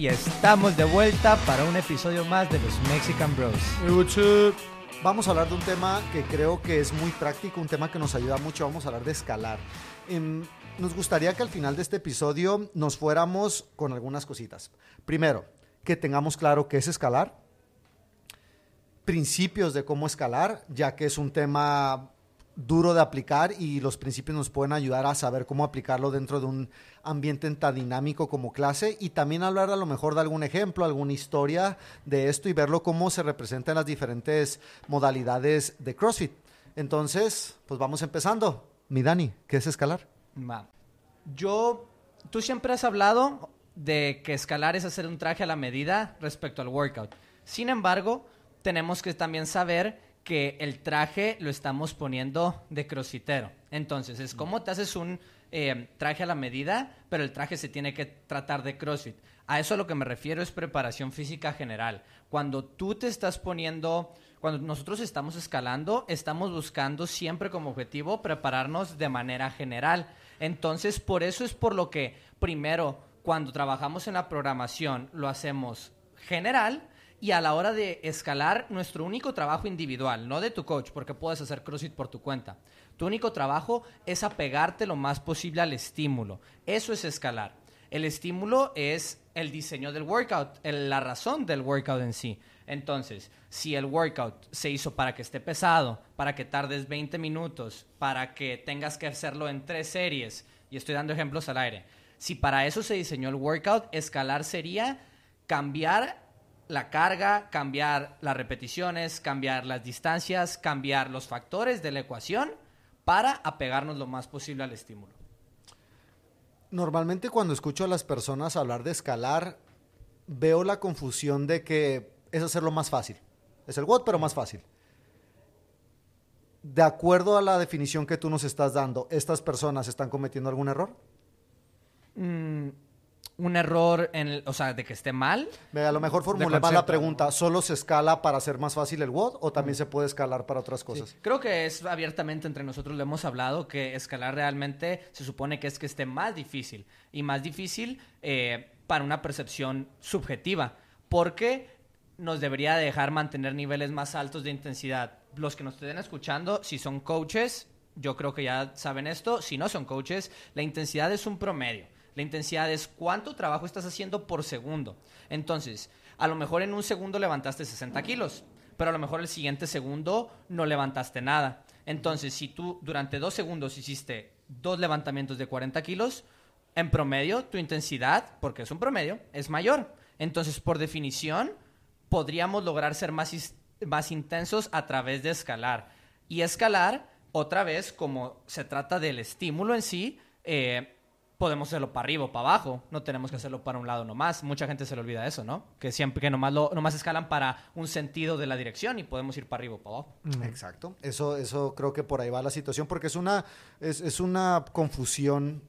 Y estamos de vuelta para un episodio más de los Mexican Bros. Vamos a hablar de un tema que creo que es muy práctico, un tema que nos ayuda mucho. Vamos a hablar de escalar. Em, nos gustaría que al final de este episodio nos fuéramos con algunas cositas. Primero, que tengamos claro qué es escalar, principios de cómo escalar, ya que es un tema duro de aplicar y los principios nos pueden ayudar a saber cómo aplicarlo dentro de un ambiente tan dinámico como clase y también hablar a lo mejor de algún ejemplo, alguna historia de esto y verlo cómo se representa en las diferentes modalidades de CrossFit. Entonces, pues vamos empezando. Mi Dani, ¿qué es escalar? Yo, tú siempre has hablado de que escalar es hacer un traje a la medida respecto al workout. Sin embargo, tenemos que también saber que el traje lo estamos poniendo de crossfitero. Entonces, es como te haces un eh, traje a la medida, pero el traje se tiene que tratar de CrossFit. A eso a lo que me refiero es preparación física general. Cuando tú te estás poniendo, cuando nosotros estamos escalando, estamos buscando siempre como objetivo prepararnos de manera general. Entonces, por eso es por lo que primero, cuando trabajamos en la programación, lo hacemos general y a la hora de escalar nuestro único trabajo individual, no de tu coach, porque puedes hacer CrossFit por tu cuenta. Tu único trabajo es apegarte lo más posible al estímulo. Eso es escalar. El estímulo es el diseño del workout, la razón del workout en sí. Entonces, si el workout se hizo para que esté pesado, para que tardes 20 minutos, para que tengas que hacerlo en tres series, y estoy dando ejemplos al aire, si para eso se diseñó el workout, escalar sería cambiar la carga, cambiar las repeticiones, cambiar las distancias, cambiar los factores de la ecuación para apegarnos lo más posible al estímulo. Normalmente cuando escucho a las personas hablar de escalar, veo la confusión de que es hacerlo más fácil. Es el WOD, pero más fácil. De acuerdo a la definición que tú nos estás dando, ¿estas personas están cometiendo algún error? Mm, un error, en o sea, de que esté mal. A lo mejor formule mal la pregunta, ¿solo se escala para hacer más fácil el WOD o también se puede escalar para otras cosas? Creo que es abiertamente entre nosotros lo hemos hablado, que escalar realmente se supone que es que esté más difícil y más difícil eh, para una percepción subjetiva, porque nos debería dejar mantener niveles más altos de intensidad. Los que nos estén escuchando, si son coaches, yo creo que ya saben esto, si no son coaches, la intensidad es un promedio. La intensidad es cuánto trabajo estás haciendo por segundo. Entonces, a lo mejor en un segundo levantaste 60 kilos, pero a lo mejor el siguiente segundo no levantaste nada. Entonces, si tú durante dos segundos hiciste dos levantamientos de 40 kilos, en promedio tu intensidad, porque es un promedio, es mayor. Entonces, por definición, podríamos lograr ser más, más intensos a través de escalar. Y escalar, otra vez, como se trata del estímulo en sí, eh, podemos hacerlo para arriba o para abajo, no tenemos que hacerlo para un lado nomás. Mucha gente se le olvida eso, ¿no? Que siempre que nomás, lo, nomás escalan para un sentido de la dirección y podemos ir para arriba o para abajo. Exacto. Eso, eso creo que por ahí va la situación, porque es una, es, es una confusión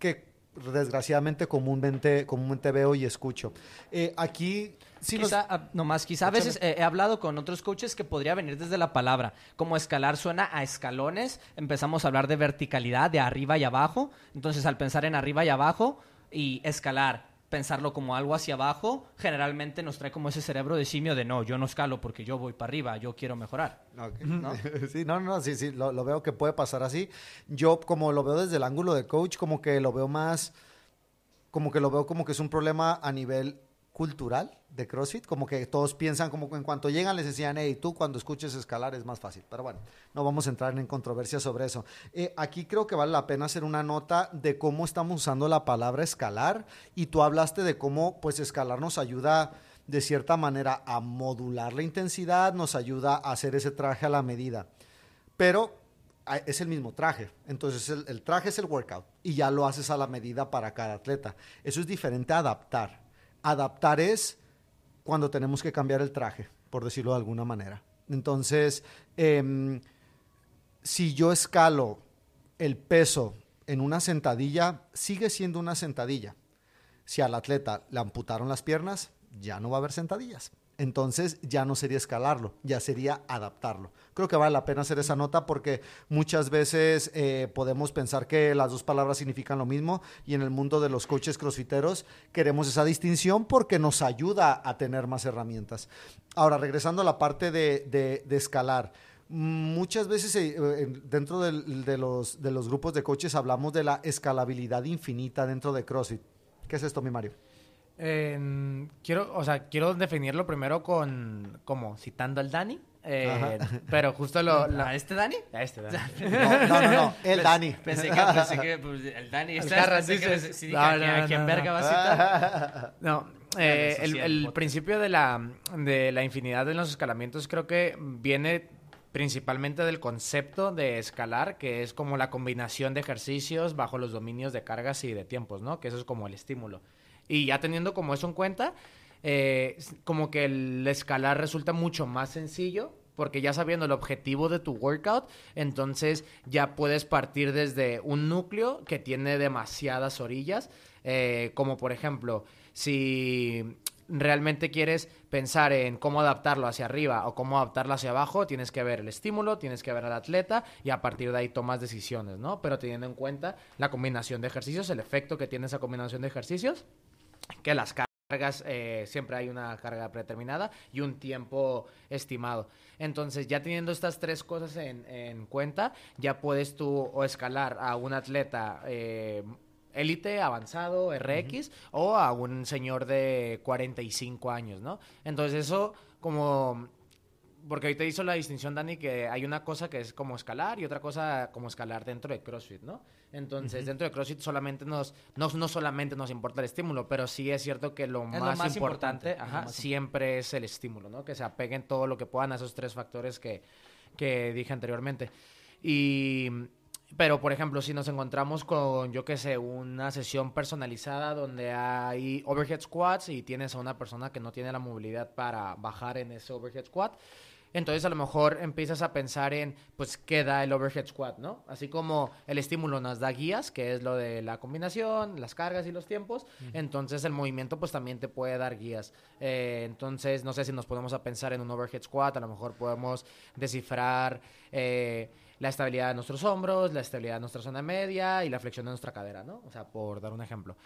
que desgraciadamente comúnmente, comúnmente veo y escucho. Eh, aquí sí quizá, ah, nomás, quizá a veces he hablado con otros coaches que podría venir desde la palabra. Como escalar suena a escalones, empezamos a hablar de verticalidad, de arriba y abajo. Entonces, al pensar en arriba y abajo y escalar, pensarlo como algo hacia abajo, generalmente nos trae como ese cerebro de simio de no, yo no escalo porque yo voy para arriba, yo quiero mejorar. ¿No? sí, no, no, sí, sí, lo, veo que puede pasar así. Yo como lo veo desde el ángulo de coach, como que lo veo más, como que lo veo como que es un problema a nivel cultural de CrossFit, como que todos piensan como que en cuanto llegan les decían, hey, tú cuando escuches escalar es más fácil. Pero bueno, no vamos a entrar en controversia sobre eso. Eh, aquí creo que vale la pena hacer una nota de cómo estamos usando la palabra escalar y tú hablaste de cómo pues escalar nos ayuda de cierta manera a modular la intensidad, nos ayuda a hacer ese traje a la medida. Pero es el mismo traje. Entonces el, el traje es el workout y ya lo haces a la medida para cada atleta. Eso es diferente a adaptar. Adaptar es cuando tenemos que cambiar el traje, por decirlo de alguna manera. Entonces, em, si yo escalo el peso en una sentadilla, sigue siendo una sentadilla. Si al atleta le amputaron las piernas, ya no va a haber sentadillas. Entonces ya no sería escalarlo, ya sería adaptarlo. Creo que vale la pena hacer esa nota porque muchas veces eh, podemos pensar que las dos palabras significan lo mismo y en el mundo de los coaches crossfiteros queremos esa distinción porque nos ayuda a tener más herramientas. Ahora, regresando a la parte de, escalar. Muchas veces eh, dentro de, los, de los grupos de coaches hablamos de la escalabilidad infinita dentro de CrossFit. ¿Qué es esto, mi Mario? Quiero, o sea, quiero definirlo primero con, como citando al Dani. Eh, pero justo lo, ¿A este Dani? A este Dani. no, no, no, el Dani. Pensé que, pensé que pues, el Dani. El Carras, sí, no, no, ¿a quién verga va a citar? No, eh, el, el principio de la, de la infinidad de los escalamientos creo que viene principalmente del concepto de escalar, que es como la combinación de ejercicios bajo los dominios de cargas y de tiempos, ¿no? Que eso es como el estímulo. Y ya teniendo como eso en cuenta, eh, como que el escalar resulta mucho más sencillo porque ya sabiendo el objetivo de tu workout, entonces ya puedes partir desde un núcleo que tiene demasiadas orillas, eh, como por ejemplo, si realmente quieres pensar en cómo adaptarlo hacia arriba o cómo adaptarlo hacia abajo, tienes que ver el estímulo, tienes que ver al atleta y a partir de ahí tomas decisiones, ¿no? Pero teniendo en cuenta la combinación de ejercicios, el efecto que tiene esa combinación de ejercicios que las cargas, eh, siempre hay una carga predeterminada y un tiempo estimado. Entonces, ya teniendo estas tres cosas en, cuenta, ya puedes tú o escalar a un atleta eh, élite, avanzado, RX, o a un señor de 45 años, ¿no? Entonces, eso como porque ahorita hizo la distinción, Dani, que hay una cosa que es como escalar y otra cosa como escalar dentro de CrossFit, ¿no? Entonces, dentro de CrossFit solamente nos, no, no solamente nos importa el estímulo, pero sí es cierto que lo, más, importante, siempre es el estímulo, ¿no? Que se apeguen todo lo que puedan a esos tres factores que, que dije anteriormente. Y, pero, por ejemplo, si nos encontramos con, yo qué sé, una sesión personalizada donde hay overhead squats y tienes a una persona que no tiene la movilidad para bajar en ese overhead squat, entonces a lo mejor empiezas a pensar en, pues, qué da el overhead squat, ¿no? Así como el estímulo nos da guías, que es lo de la combinación, las cargas y los tiempos, entonces el movimiento pues también te puede dar guías. Eh, entonces, no sé si nos podemos a pensar en un overhead squat, a lo mejor podemos descifrar... Eh, la estabilidad de nuestros hombros, la estabilidad de nuestra zona media y la flexión de nuestra cadera, ¿no? O sea, por dar un ejemplo.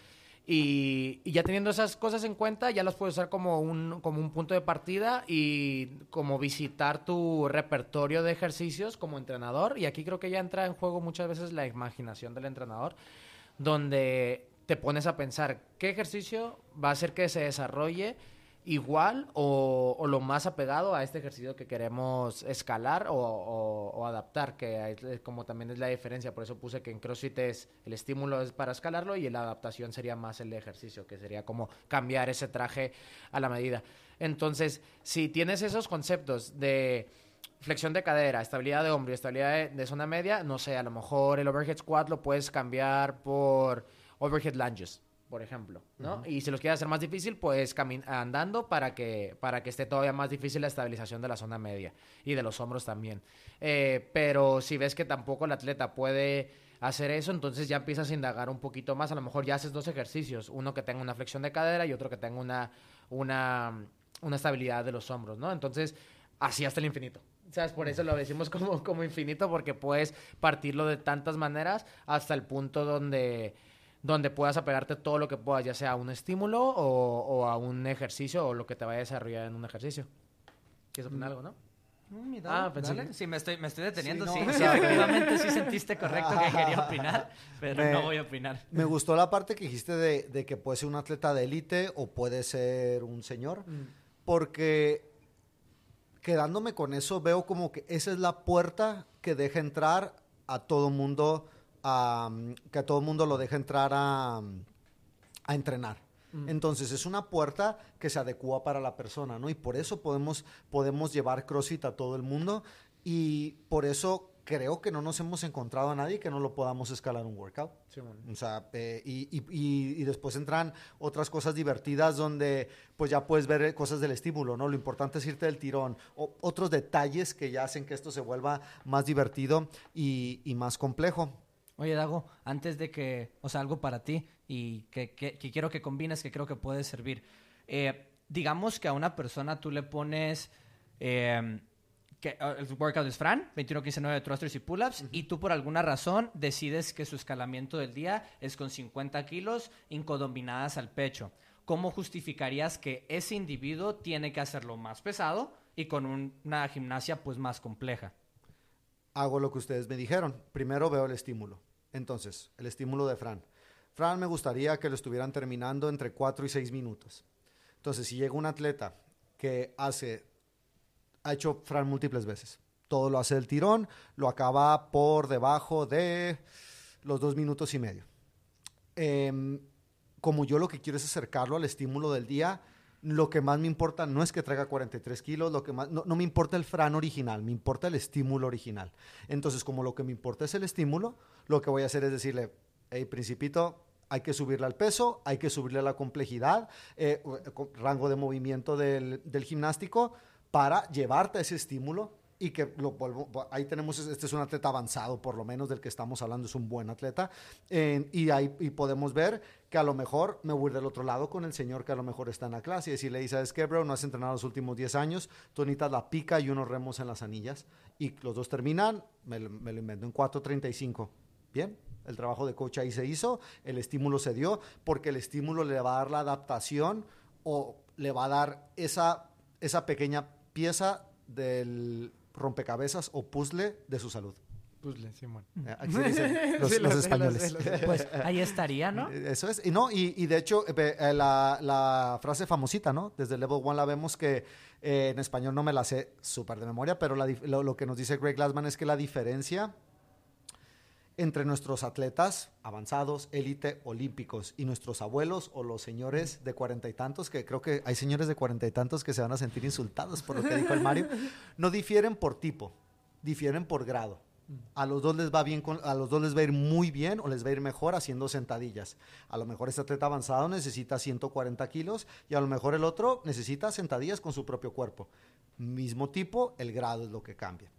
Y, ya teniendo esas cosas en cuenta, ya las puedes usar como un, como un punto de partida y como visitar tu repertorio de ejercicios como entrenador. Y aquí creo que ya entra en juego muchas veces la imaginación del entrenador, donde te pones a pensar qué ejercicio va a hacer que se desarrolle igual o, lo más apegado a este ejercicio que queremos escalar o, adaptar, que como también es la diferencia, por eso puse que en CrossFit es el estímulo es para escalarlo y la adaptación sería más el ejercicio, que sería como cambiar ese traje a la medida. Entonces, si tienes esos conceptos de flexión de cadera, estabilidad de hombro y estabilidad de, de zona media, no sé, a lo mejor el overhead squat lo puedes cambiar por overhead lunges por ejemplo, ¿no? Y si los quieres hacer más difícil, pues andando para que, para que esté todavía más difícil la estabilización de la zona media y de los hombros también. Eh, pero si ves que tampoco el atleta puede hacer eso, entonces ya empiezas a indagar un poquito más. A lo mejor ya haces dos ejercicios, uno que tenga una flexión de cadera y otro que tenga una, una, una estabilidad de los hombros, ¿no? Entonces, así hasta el infinito. ¿Sabes? Por eso lo decimos como, como infinito, porque puedes partirlo de tantas maneras hasta el punto donde donde puedas apegarte todo lo que puedas, ya sea a un estímulo o, a un ejercicio o lo que te vaya a desarrollar en un ejercicio. ¿Quieres opinar algo, no? Mm, ah, pensé Sí, me estoy, me estoy deteniendo. Sí, sí, efectivamente sí sentiste correcto que quería opinar, pero no voy a opinar. Me gustó la parte que dijiste de, que puede ser un atleta de élite o puede ser un señor, mm. porque quedándome con eso veo como que esa es la puerta que deja entrar a todo mundo que a todo el mundo lo deja entrar a, a entrenar. Mm. Entonces es una puerta que se adecua para la persona, ¿no? Y por eso podemos, podemos llevar CrossFit a todo el mundo y por eso creo que no nos hemos encontrado a nadie que no lo podamos escalar un workout. O sea, eh, y, y, y, después entran otras cosas divertidas donde pues ya puedes ver cosas del estímulo, ¿no? Lo importante es irte del tirón. O, otros detalles que ya hacen que esto se vuelva más divertido y, y más complejo. Oye, Dago, antes de que, o sea, algo para ti y que, quiero que combines, que creo que puede servir. Eh, digamos que a una persona tú le pones... Em, que uh, el workout es Fran, 21, 15, 9 thrusters y pull-ups, y tú por alguna razón decides que su escalamiento del día es con 50 kilos incodominadas al pecho. ¿Cómo justificarías que ese individuo tiene que hacerlo más pesado y con una gimnasia pues más compleja? Hago lo que ustedes me dijeron. Primero veo el estímulo. Entonces, el estímulo de Fran. Fran me gustaría que lo estuvieran terminando entre 4 y 6 minutos. Entonces, si llega un atleta que hace ha hecho Fran múltiples veces. Todo lo hace del tirón, lo acaba por debajo de los dos minutos y medio. Em, como yo lo que quiero es acercarlo al estímulo del día, lo que más me importa no es que traiga 43 kilos, lo que más, no, me importa el Fran original, me importa el estímulo original. Entonces, como lo que me importa es el estímulo, lo que voy a hacer es decirle, hey, principito, hay que subirle al peso, hay que subirle la complejidad, eh, rango de movimiento del, del gimnástico, para llevarte a ese estímulo y que lo ahí tenemos, este es un atleta avanzado, por lo menos del que estamos hablando, es un buen atleta, y ahí y podemos ver que a lo mejor me voy del otro lado con el señor que a lo mejor está en la clase y decirle, ¿sabes qué, bro? No has entrenado los últimos 10 años, tú necesitas la pica y unos remos en las anillas, y los dos terminan, me, me lo invento en 4.35, ¿bien? El trabajo de coach ahí se hizo, el estímulo se dio, porque el estímulo le va a dar la adaptación o le va a dar esa, esa pequeña pieza del rompecabezas o puzzle de su salud. Puzzle, Simón. Eh, aquí se dicen los, españoles. pues ahí estaría, ¿no? Eh, eso es. Y, no, y, de hecho, eh, la, frase famosita, ¿no? Desde Level 1 la vemos que en español no me la sé súper de memoria, pero lo, lo, que nos dice Greg Glassman es que la diferencia entre nuestros atletas avanzados, élite, olímpicos y nuestros abuelos o los señores de cuarenta y tantos, que creo que hay señores de cuarenta y tantos que se van a sentir insultados por lo que dijo el Mario, no difieren por tipo, difieren por grado. A los dos les va bien, a los dos les va a ir muy bien o les va a ir mejor haciendo sentadillas. A lo mejor este atleta avanzado necesita 140 kilos y a lo mejor el otro necesita sentadillas con su propio cuerpo. Mismo tipo, el grado es lo que cambia.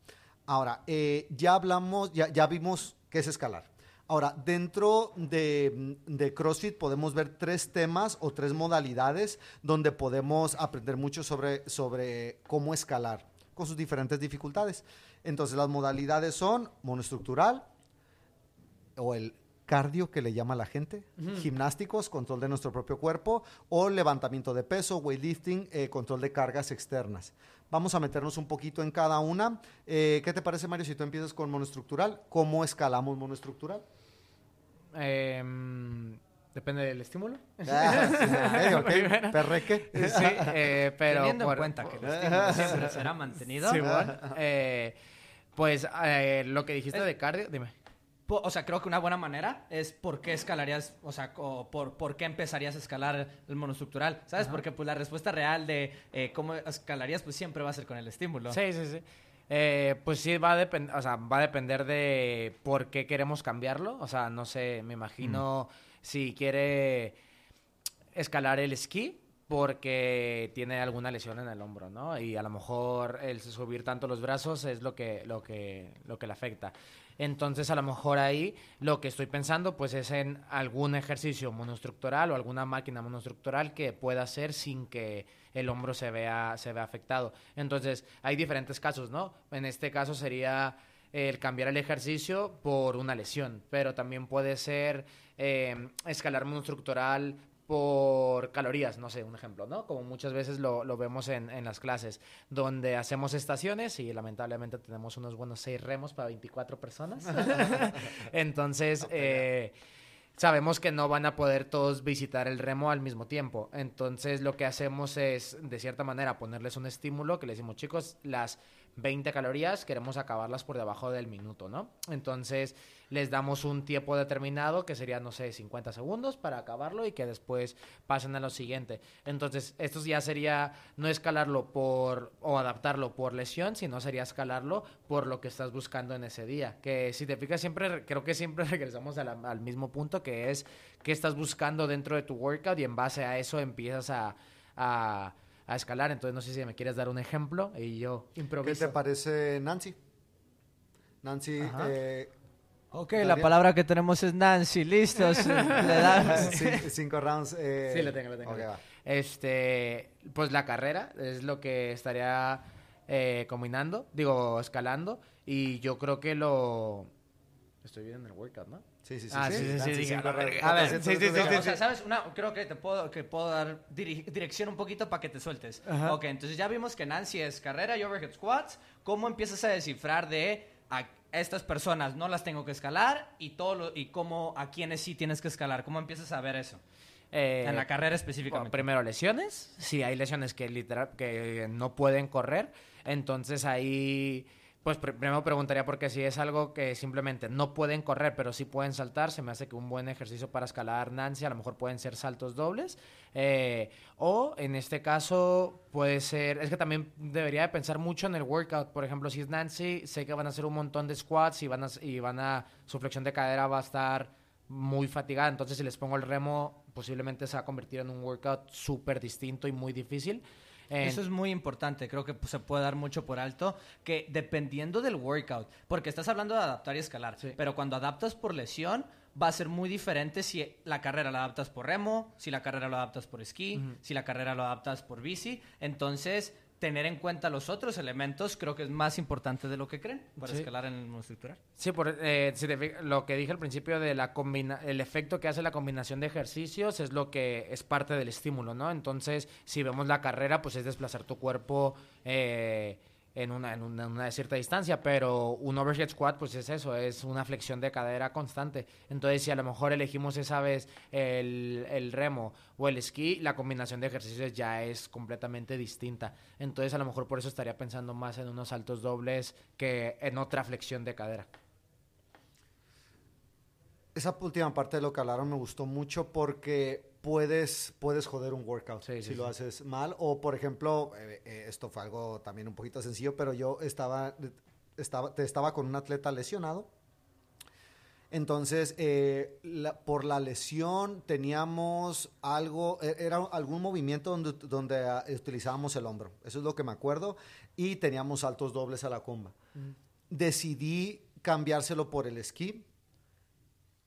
Ahora, eh, ya hablamos, ya, ya vimos qué es escalar. Ahora, dentro de, CrossFit podemos ver tres temas o tres modalidades donde podemos aprender mucho sobre, sobre cómo escalar con sus diferentes dificultades. Entonces, las modalidades son monoestructural o el cardio que le llama la gente, gimnásticos, control de nuestro propio cuerpo, o levantamiento de peso, weightlifting, eh, control de cargas externas. Vamos a meternos un poquito en cada una. Eh, ¿Qué te parece, Mario, si tú empiezas con monoestructural? ¿Cómo escalamos monoestructural? Em, depende del estímulo. Ah, okay, Perreque. Sí, eh, pero... Teniendo en cuenta que el estímulo siempre será mantenido. pues lo que dijiste de cardio, dime o sea, creo que una buena manera es por qué escalarías, o sea, por, por qué empezarías a escalar el monoestructural, ¿sabes? Porque pues la respuesta real de eh, cómo escalarías pues siempre va a ser con el estímulo. Sí, sí, sí. Eh, pues sí, va a, o sea, va a depender de por qué queremos cambiarlo. O sea, no sé, me imagino mm. si quiere escalar el esquí porque tiene alguna lesión en el hombro, ¿no? Y a lo mejor el subir tanto los brazos es lo que, lo que, lo que le afecta. Entonces, a lo mejor ahí lo que estoy pensando pues es en algún ejercicio monoestructural o alguna máquina monoestructural que pueda hacer sin que el hombro se vea, se vea afectado. Entonces, hay diferentes casos, ¿no? En este caso sería el cambiar el ejercicio por una lesión, pero también puede ser eh, escalar monoestructural por calorías, no sé, un ejemplo, ¿no? Como muchas veces lo, vemos en, en, las clases, donde hacemos estaciones y lamentablemente tenemos unos buenos seis remos para 24 personas. Entonces, eh, sabemos que no van a poder todos visitar el remo al mismo tiempo. Entonces, lo que hacemos es, de cierta manera, ponerles un estímulo que les decimos, chicos, las 20 calorías, queremos acabarlas por debajo del minuto, ¿no? Entonces les damos un tiempo determinado que sería, no sé, 50 segundos para acabarlo y que después pasen a lo siguiente. Entonces, esto ya sería no escalarlo por o adaptarlo por lesión, sino sería escalarlo por lo que estás buscando en ese día. Que si te fijas, siempre, creo que siempre regresamos al mismo punto que es qué estás buscando dentro de tu workout y en base a eso empiezas a a escalar. Entonces, no sé si me quieres dar un ejemplo y yo improviso. ¿Qué te parece Nancy? Nancy. Eh, ok, la palabra que tenemos es Nancy. Listos. le cinco rounds. Eh, sí, lo tengo, lo tengo. Este, pues la carrera es lo que estaría eh, combinando, digo, escalando. Y yo creo que lo... Estoy viendo el workout, ¿no? Sí, sí, sí. Ah, sí, sí, sí, dije, A ver, sí, sí, sí, O sea, ¿sabes? Una, creo que te puedo, que puedo dar dirección un poquito para que te sueltes. Ok, entonces ya vimos que Nancy es carrera y overhead squats. ¿Cómo empiezas a descifrar de a estas personas no las tengo que escalar y todo lo, y cómo a quienes sí tienes que escalar? ¿Cómo empiezas a ver eso? Eh, en la carrera específicamente. primero lesiones, sí hay lesiones que literal que no pueden correr, entonces ahí pues primero preguntaría porque si es algo que simplemente no pueden correr, pero sí pueden saltar, se me hace que un buen ejercicio para escalar Nancy a lo mejor pueden ser saltos dobles. Eh, o en este caso puede ser, es que también debería de pensar mucho en el workout. Por ejemplo, si es Nancy, sé que van a hacer un montón de squats y van a, y van a, su flexión de cadera va a estar muy fatigada. Entonces, si les pongo el remo, posiblemente se va a convertir en un workout súper distinto y muy difícil. Eso es muy importante, creo que se puede dar mucho por alto, que dependiendo del workout, porque estás hablando de adaptar y escalar, pero cuando adaptas por lesión, va a ser muy diferente si la carrera la adaptas por remo, si la carrera lo adaptas por esquí, si la carrera lo adaptas por bici. Entonces, tener en cuenta los otros elementos creo que es más importante de lo que creen para escalar en el monoestructural. Sí, por, eh, lo que dije al principio de la combina el efecto que hace la combinación de ejercicios es lo que es parte del estímulo, ¿no? Entonces, si vemos la carrera, pues es desplazar tu cuerpo eh, en una, en una, cierta distancia, pero un overhead squat pues es eso, es una flexión de cadera constante. Entonces si a lo mejor elegimos esa vez el, el remo o el esquí, la combinación de ejercicios ya es completamente distinta. Entonces a lo mejor por eso estaría pensando más en unos saltos dobles que en otra flexión de cadera. Esa última parte de lo que hablaron me gustó mucho porque puedes, puedes joder un workout si lo haces mal. O, por ejemplo, eh, eh, esto fue algo también un poquito sencillo, pero yo estaba, estaba, estaba con un atleta lesionado. Entonces, eh, por la lesión teníamos algo, e, era algún movimiento donde, donde ah, utilizábamos el hombro. Eso es lo que me acuerdo. Y teníamos saltos dobles a la comba. Decidí cambiárselo por el esquí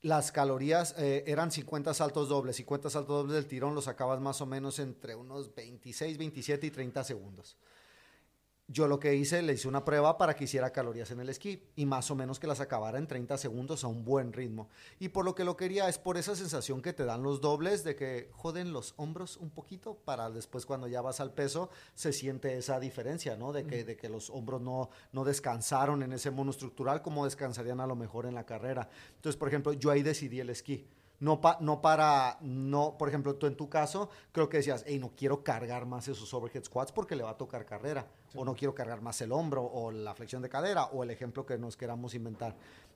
las calorías eh, eran 50 saltos dobles. 50 saltos dobles del tirón los sacabas más o menos entre unos 26, 27 y 30 segundos yo lo que hice, le hice una prueba para que hiciera calorías en el esquí y más o menos que las acabara en 30 segundos a un buen ritmo. Y por lo que lo quería es por esa sensación que te dan los dobles de que joden los hombros un poquito para después cuando ya vas al peso se siente esa diferencia, ¿no? De que, de que los hombros no, no descansaron en ese monoestructural como descansarían a lo mejor en la carrera. Entonces, por ejemplo, yo ahí decidí el esquí. No, no para, no, por ejemplo, tú en tu caso, creo que decías, hey, no quiero cargar más esos overhead squats porque le va a tocar carrera, o no quiero cargar más el hombro, o la flexión de cadera, o el ejemplo que nos queramos inventar.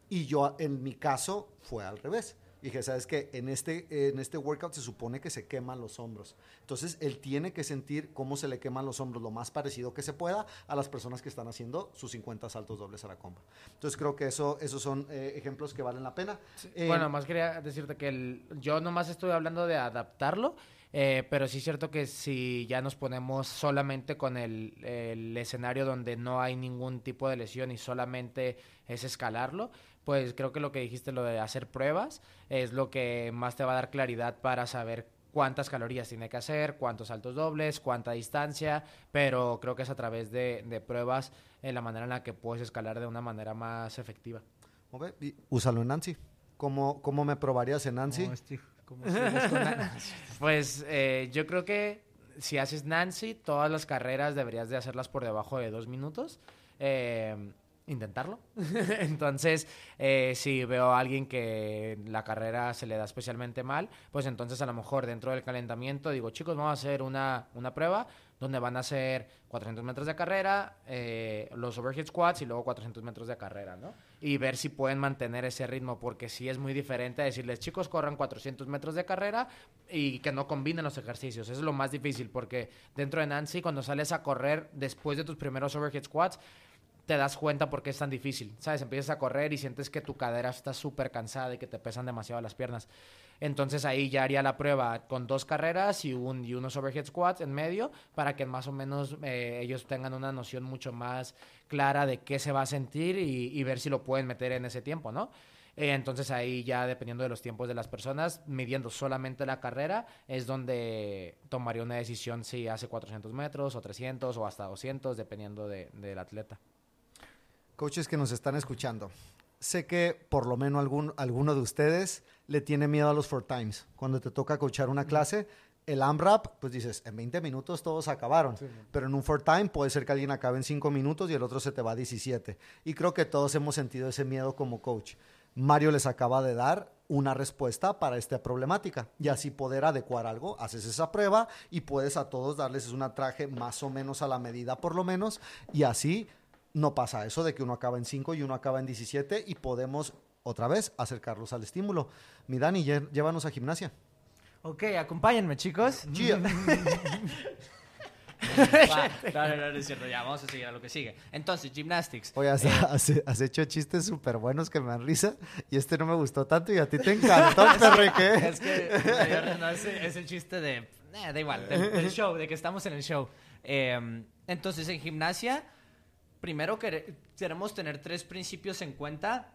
Y yo, en mi caso, fue al revés. Dije, ¿sabes qué? En este, en este workout se supone que se queman los hombros. Entonces, él tiene que sentir cómo se le queman los hombros lo más parecido que se pueda a las personas que están haciendo sus 50 saltos dobles a la comba. Entonces, creo que eso, esos son eh, ejemplos que valen la pena. Eh, bueno, más quería decirte que el, yo nomás estoy hablando de adaptarlo. Eh, pero sí es cierto que si ya nos ponemos solamente con el, el, escenario donde no hay ningún tipo de lesión y solamente es escalarlo, pues creo que lo que dijiste, lo de hacer pruebas, es lo que más te va a dar claridad para saber cuántas calorías tiene que hacer, cuántos saltos dobles, cuánta distancia, pero creo que es a través de, pruebas en la manera en la que puedes escalar de una manera más efectiva. úsalo en Nancy. ¿Cómo, ¿Cómo, me probarías en Nancy? pues eh, yo creo que si haces Nancy, todas las carreras deberías de hacerlas por debajo de dos minutos. Eh, intentarlo. entonces, eh, si veo a alguien que la carrera se le da especialmente mal, pues entonces a lo mejor dentro del calentamiento digo, chicos, vamos a hacer una, una prueba donde van a hacer 400 metros de carrera, eh, los overhead squats y luego 400 metros de carrera, ¿no? Y ver si pueden mantener ese ritmo, porque sí es muy diferente decirles, chicos, corran 400 metros de carrera y que no combinen los ejercicios. Es lo más difícil, porque dentro de Nancy, cuando sales a correr después de tus primeros overhead squats, te das cuenta por qué es tan difícil, ¿sabes? Empiezas a correr y sientes que tu cadera está súper cansada y que te pesan demasiado las piernas. Entonces ahí ya haría la prueba con dos carreras y, un, y unos overhead squats en medio para que más o menos eh, ellos tengan una noción mucho más clara de qué se va a sentir y, ver si lo pueden meter en ese tiempo, ¿no? Eh, entonces ahí ya dependiendo de los tiempos de las personas, midiendo solamente la carrera, es donde tomaría una decisión si hace 400 metros o 300 o hasta 200, dependiendo del atleta. Coaches que nos están escuchando, sé que por lo menos algún, alguno de ustedes le tiene miedo a los four times. Cuando te toca coachar una clase, el AMRAP, pues dices, en 20 minutos todos acabaron. Pero en un four time puede ser que alguien acabe en 5 minutos y el otro se te va a 17. Y creo que todos hemos sentido ese miedo como coach. Mario les acaba de dar una respuesta para esta problemática y así poder adecuar algo, haces esa prueba y puedes a todos darles un traje más o menos a la medida por lo menos y así no pasa eso de que uno acaba en 5 y uno acaba en 17 y podemos otra vez acercarlos al estímulo. Mi Dani, llévanos a gimnasia. Ok, acompáñenme, chicos. no, no, no, es cierto. Ya, vamos a seguir a lo que sigue. Entonces, gymnastics. Oye, has, eh, hecho chistes súper buenos que me dan risa y este no me gustó tanto y a ti te encantó, perreque. Es que no, es, el chiste de... Eh, da igual, del, show, de que estamos en el show. Em, entonces, en gimnasia, primero queremos tener tres principios en cuenta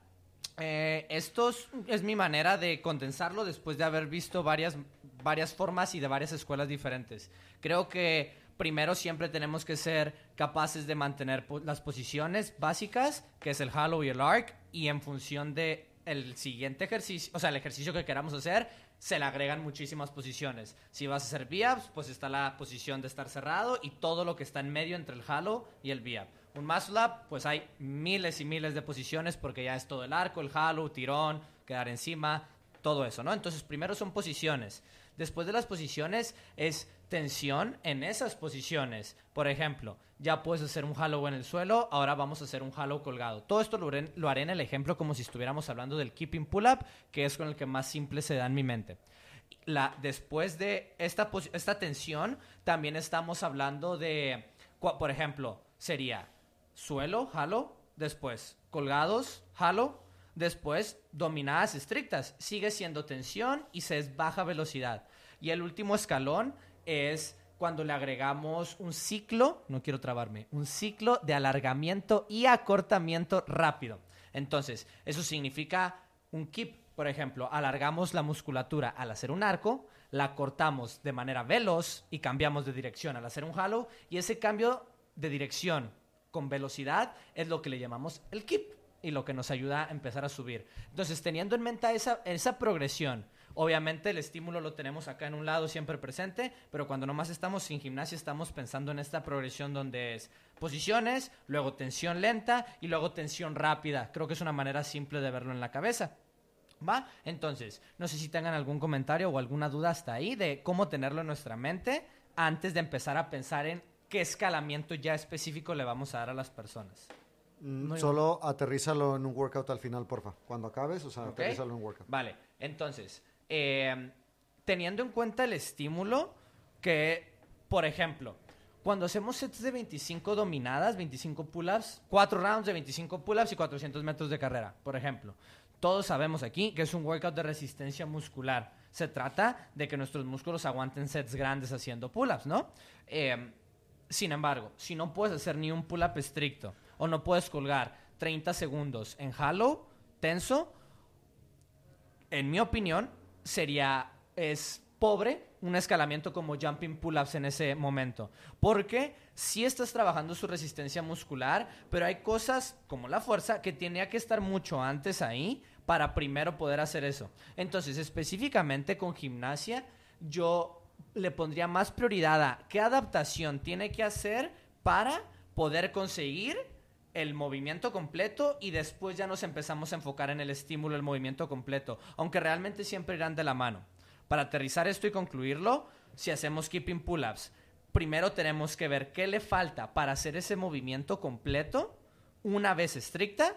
eh, es mi manera de condensarlo después de haber visto varias, varias formas y de varias escuelas diferentes. Creo que primero siempre tenemos que ser capaces de mantener las posiciones básicas, que es el hollow y el arc, y en función de el siguiente ejercicio, o sea, el ejercicio que queramos hacer, se le agregan muchísimas posiciones. Si vas a hacer VIAPs, pues está la posición de estar cerrado y todo lo que está en medio entre el hollow y el VIAP. Un muscle up, pues hay miles y miles de posiciones porque ya es todo el arco, el halo, tirón, quedar encima, todo eso, ¿no? Entonces, primero son posiciones. Después de las posiciones es tensión en esas posiciones. Por ejemplo, ya puedes hacer un halo en el suelo, ahora vamos a hacer un halo colgado. Todo esto lo haré, lo haré en el ejemplo como si estuviéramos hablando del keeping pull-up, que es con el que más simple se da en mi mente. La, después de esta, esta tensión, también estamos hablando de, por ejemplo, sería suelo, halo, después colgados, halo, después dominadas estrictas. Sigue siendo tensión y se es baja velocidad. Y el último escalón es cuando le agregamos un ciclo, no quiero trabarme, un ciclo de alargamiento y acortamiento rápido. Entonces, eso significa un keep, por ejemplo, alargamos la musculatura al hacer un arco, la cortamos de manera veloz y cambiamos de dirección al hacer un halo, y ese cambio de dirección con velocidad es lo que le llamamos el keep y lo que nos ayuda a empezar a subir. Entonces, teniendo en mente esa, esa progresión, obviamente el estímulo lo tenemos acá en un lado siempre presente, pero cuando nomás estamos sin gimnasia estamos pensando en esta progresión donde es posiciones, luego tensión lenta y luego tensión rápida. Creo que es una manera simple de verlo en la cabeza. ¿Va? Entonces, no sé si tengan algún comentario o alguna duda hasta ahí de cómo tenerlo en nuestra mente antes de empezar a pensar en qué escalamiento ya específico le vamos a dar a las personas. Mm, solo aterrízalo en un workout al final, porfa. Cuando acabes, o sea, aterrízalo en un workout. Vale, entonces, em, teniendo en cuenta el estímulo, que, por ejemplo, cuando hacemos sets de 25 dominadas, 25 pull-ups, 4 rounds de 25 pull-ups y 400 metros de carrera, por ejemplo. Todos sabemos aquí que es un workout de resistencia muscular. Se trata de que nuestros músculos aguanten sets grandes haciendo pull-ups, ¿no? Eh, sin embargo, si no puedes hacer ni un pull-up estricto o no puedes colgar 30 segundos en hollow, tenso, en mi opinión, sería, es pobre un escalamiento como jumping pull-ups en ese momento. Porque si estás trabajando su resistencia muscular, pero hay cosas como la fuerza que tenía que estar mucho antes ahí para primero poder hacer eso. Entonces, específicamente con gimnasia, yo le pondría más prioridad a qué adaptación tiene que hacer para poder conseguir el movimiento completo y después ya nos empezamos a enfocar en el estímulo, el movimiento completo, aunque realmente siempre irán de la mano. Para aterrizar esto y concluirlo, si hacemos keeping pull-ups, primero tenemos que ver qué le falta para hacer ese movimiento completo una vez estricta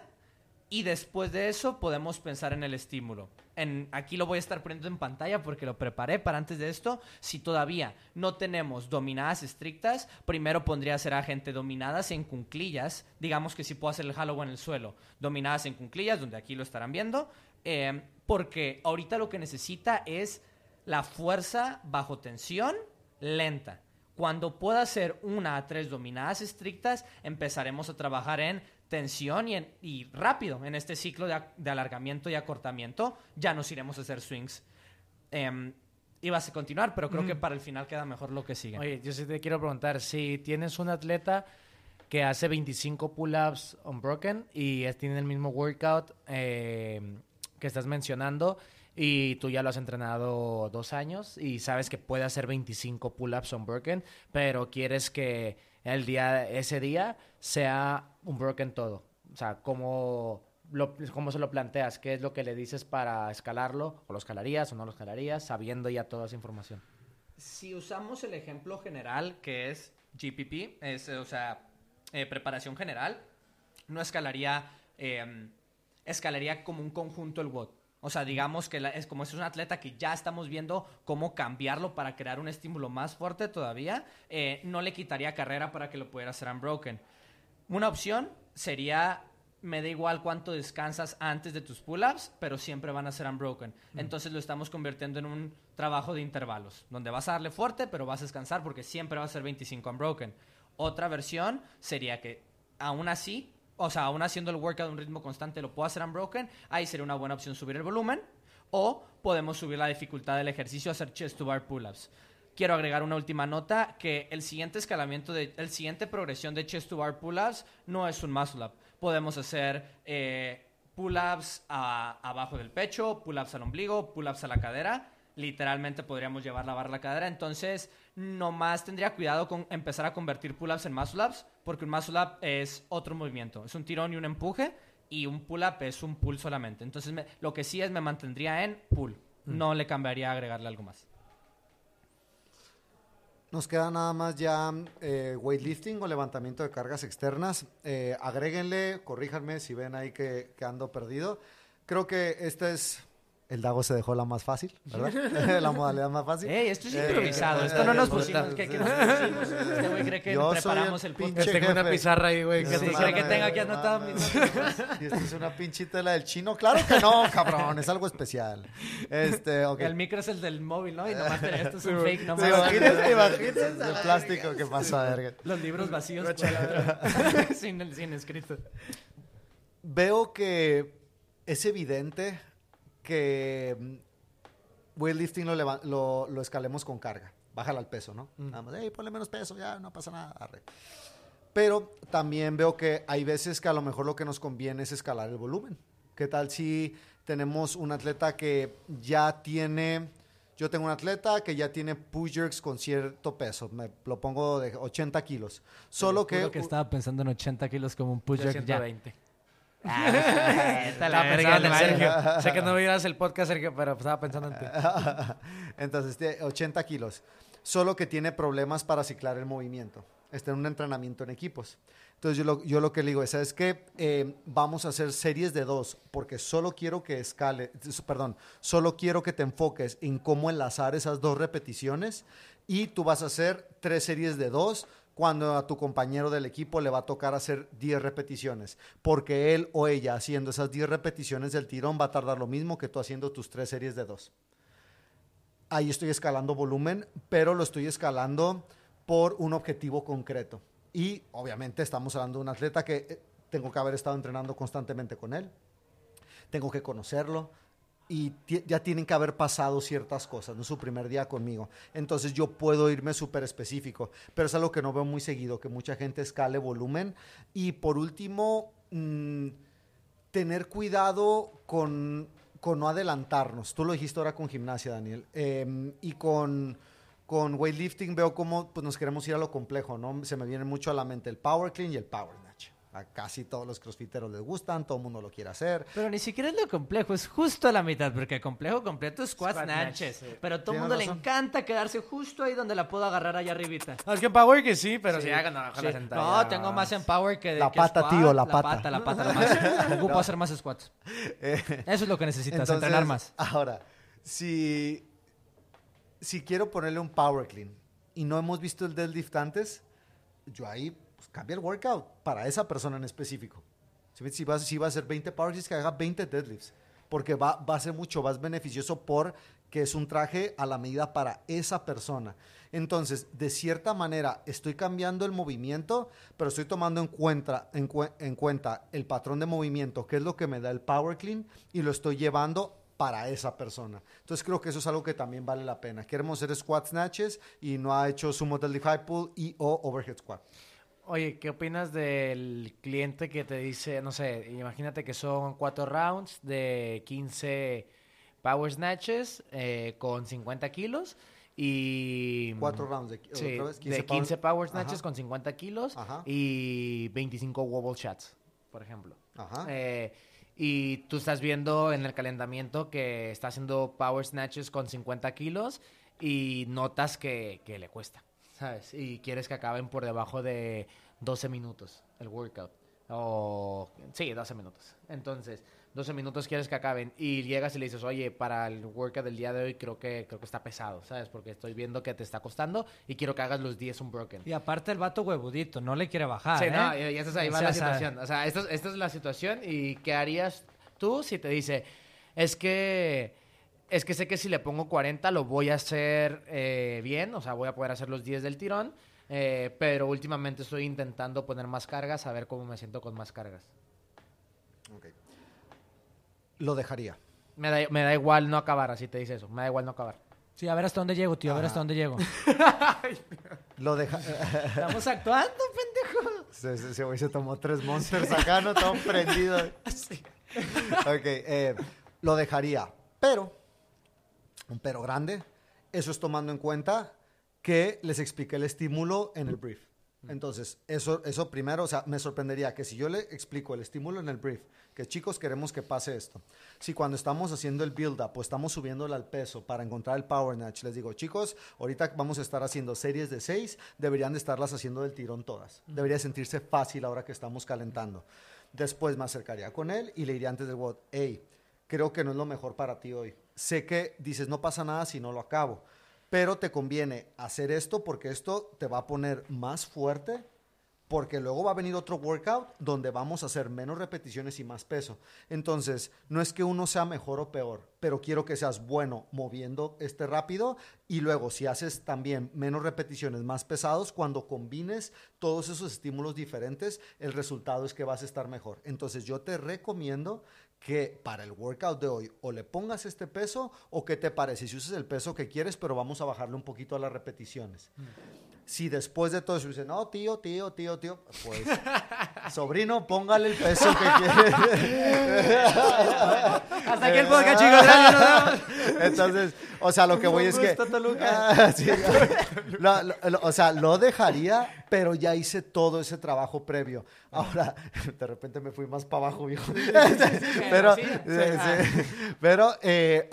y después de eso podemos pensar en el estímulo. En, aquí lo voy a estar poniendo en pantalla porque lo preparé para antes de esto. Si todavía no tenemos dominadas estrictas, primero pondría a ser agente dominadas en cunclillas. Digamos que si puedo hacer el halo en el suelo. Dominadas en cunclillas, donde aquí lo estarán viendo. Eh, porque ahorita lo que necesita es la fuerza bajo tensión lenta. Cuando pueda hacer una a tres dominadas estrictas, empezaremos a trabajar en tensión y, rápido en este ciclo de, alargamiento y acortamiento, ya nos iremos a hacer swings. Eh, ibas a continuar, pero creo que para el final queda mejor lo que sigue. Oye, yo sí te quiero preguntar, si tienes un atleta que hace 25 pull-ups unbroken y tiene el mismo workout eh, que estás mencionando y tú ya lo has entrenado dos años y sabes que puede hacer 25 pull-ups unbroken, pero quieres que el día, ese día sea un broken todo. O sea, ¿cómo, ¿cómo se lo planteas? ¿Qué es lo que le dices para escalarlo? ¿O lo escalarías o no lo escalarías? Sabiendo ya toda esa información. Si usamos el ejemplo general que es GPP, es, o sea, eh, preparación general, no escalaría, em, escalaría como un conjunto el WOD. O sea, digamos que es como es un atleta que ya estamos viendo cómo cambiarlo para crear un estímulo más fuerte todavía, eh, no le quitaría carrera para que lo pudiera hacer unbroken. Una opción sería, me da igual cuánto descansas antes de tus pull-ups, pero siempre van a ser unbroken. Entonces lo estamos convirtiendo en un trabajo de intervalos, donde vas a darle fuerte, pero vas a descansar porque siempre va a ser 25 unbroken. Otra versión sería que aún así o sea, aún haciendo el workout a un ritmo constante, lo puedo hacer unbroken, ahí sería una buena opción subir el volumen. O podemos subir la dificultad del ejercicio, hacer chest to bar pull-ups. Quiero agregar una última nota, que el siguiente escalamiento, de, el siguiente progresión de chest to bar pull-ups no es un muscle up. Podemos hacer eh, pull-ups abajo del pecho, pull-ups al ombligo, pull-ups a la cadera literalmente podríamos llevar la barra a la cadera. Entonces, nomás tendría cuidado con empezar a convertir pull-ups en muscle-ups, porque un muscle-up es otro movimiento. Es un tirón y un empuje, y un pull-up es un pull solamente. Entonces, lo que sí es, me mantendría en pull. Mm. No le cambiaría agregarle algo más. Nos queda nada más ya eh, weightlifting o levantamiento de cargas externas. Eh, agréguenle, corríjanme si ven ahí que, que ando perdido. Creo que esta es el Dago se dejó la más fácil, ¿verdad? la modalidad más fácil. Ey, esto es eh, improvisado. esto no nos pusimos. ¿Qué, nos pusimos? Este güey cree que Yo preparamos el, podcast. Tengo una pizarra ahí, güey. Que cree que tenga aquí anotado mis Y esto es una pinchita la del chino. Claro que no, cabrón. Es algo especial. Este, okay. El micro es el del móvil, ¿no? Y nomás esto es un fake. No ¿Te imaginas? imagínate. El plástico que pasa, verga. Los libros vacíos. sin, sin escrito. Veo que es evidente que mm, weightlifting lo, lo, lo, escalemos con carga. Bájala al peso, ¿no? Mm. Nada más, hey, ponle menos peso, ya no pasa nada. Pero también veo que hay veces que a lo mejor lo que nos conviene es escalar el volumen. ¿Qué tal si tenemos un atleta que ya tiene... Yo tengo un atleta que ya tiene push jerks con cierto peso. Me lo pongo de 80 kilos. Solo que... que estaba pensando en 80 kilos como un push jerk. 120. Ah, Sergio. sé que no miras el podcast, Sergio, pero estaba pensando en ti. Entonces, 80 kilos. Solo que tiene problemas para ciclar el movimiento. Está en un entrenamiento en equipos. Entonces, yo lo, yo lo que le digo es, ¿sabes qué? Eh, vamos a hacer series de dos, porque solo quiero que escale, perdón, solo quiero que te enfoques en cómo enlazar esas dos repeticiones y tú vas a hacer tres series de dos cuando a tu compañero del equipo le va a tocar hacer 10 repeticiones, porque él o ella haciendo esas 10 repeticiones del tirón va a tardar lo mismo que tú haciendo tus tres series de dos. Ahí estoy escalando volumen, pero lo estoy escalando por un objetivo concreto. Y obviamente estamos hablando de un atleta que eh, tengo que haber estado entrenando constantemente con él, tengo que conocerlo, y ya tienen que haber pasado ciertas cosas, no su primer día conmigo. Entonces yo puedo irme súper específico, pero es algo que no veo muy seguido, que mucha gente escale volumen. Y por último, mm, tener cuidado con, con, no adelantarnos. Tú lo dijiste ahora con gimnasia, Daniel. Em, y con, con weightlifting veo cómo pues, nos queremos ir a lo complejo, ¿no? Se me viene mucho a la mente el power clean y el power snatch. A casi todos los crossfiteros les gustan, todo el mundo lo quiere hacer. Pero ni siquiera es lo complejo, es justo a la mitad, porque el complejo completo es squat, snatches. Pero todo el mundo le encanta quedarse justo ahí donde la puedo agarrar allá arribita. Es que power que sí, pero si hagan la sentada. No, tengo más en power que La pata, tío, la, pata. La pata, la pata. La más. Ocupo hacer más squats. Eh, Eso es lo que necesitas, entrenar más. Ahora, si, si quiero ponerle un power clean y no hemos visto el deadlift antes, yo ahí cambia el workout para esa persona en específico. Si va, si va a hacer 20 power que haga 20 deadlifts. Porque va, va a ser mucho más beneficioso por que es un traje a la medida para esa persona. Entonces, de cierta manera, estoy cambiando el movimiento, pero estoy tomando en cuenta, en, cuenta el patrón de movimiento, que es lo que me da el Power Clean, y lo estoy llevando para esa persona. Entonces creo que eso es algo que también vale la pena. Queremos hacer squat snatches y no ha hecho sumo del high pull y o overhead squat. Oye, ¿qué opinas del cliente que te dice, no sé, imagínate que son cuatro rounds de 15 power snatches eh, con 50 kilos y... Cuatro rounds de, 15 de 15 power, snatches con 50 kilos y 25 wobble shots, por ejemplo. Ajá. Eh, y tú estás viendo en el calentamiento que está haciendo power snatches con 50 kilos y notas que, que le cuesta. ¿Sabes? Y quieres que acaben por debajo de 12 minutos el workout. O, sí, 12 minutos. Entonces, 12 minutos quieres que acaben y llegas y le dices, oye, para el workout del día de hoy creo que, creo que está pesado, ¿sabes? Porque estoy viendo que te está costando y quiero que hagas los 10 un broken. Y aparte el vato huevudito, no le quiere bajar, Sí, ¿eh? no, y, esa es, ahí va la situación. O sea, esta, esta es la situación y ¿qué harías tú si te dice, es que es que sé que si le pongo 40 lo voy a hacer eh, bien, o sea, voy a poder hacer los 10 del tirón, eh, pero últimamente estoy intentando poner más cargas, a ver cómo me siento con más cargas. Lo dejaría. Me da, me da igual no acabar, así te dice eso, me da igual no acabar. Sí, a ver hasta dónde llego, tío, a ver hasta dónde llego. lo deja... Estamos actuando, pendejo. Se, se, se tomó tres monsters acá, no todo prendido. sí. Ok, eh, lo dejaría, pero un pero grande. Eso es tomando en cuenta que les expliqué el estímulo en el brief. Entonces, eso, eso primero, o sea, me sorprendería que si yo le explico el estímulo en el brief, que chicos queremos que pase esto, si cuando estamos haciendo el build-up o estamos subiéndole al peso para encontrar el power snatch, les digo, chicos, ahorita vamos a estar haciendo series de seis, deberían de estarlas haciendo del tirón todas. Debería sentirse fácil ahora que estamos calentando. Después me acercaría con él y le diría antes del WOD, hey, creo que no es lo mejor para ti hoy sé que dices, no pasa nada si no lo acabo, pero te conviene hacer esto porque esto te va a poner más fuerte porque luego va a venir otro workout donde vamos a hacer menos repeticiones y más peso. Entonces, no es que uno sea mejor o peor, pero quiero que seas bueno moviendo este rápido y luego si haces también menos repeticiones, más pesados, cuando combines todos esos estímulos diferentes, el resultado es que vas a estar mejor. Entonces, yo te recomiendo que para el workout de hoy o le pongas este peso o qué te parece si usas el peso que quieres, pero vamos a bajarle un poquito a las repeticiones. Mm. Si después de todo eso dice, no, tío, tío, tío, tío, pues, sobrino, póngale el peso que quiere. Hasta aquí el podcast, chicos. Entonces, o sea, lo que voy es que... o sea, lo dejaría, pero ya hice todo ese trabajo previo. Ahora, de repente me fui más para abajo, viejo. pero, pero eh,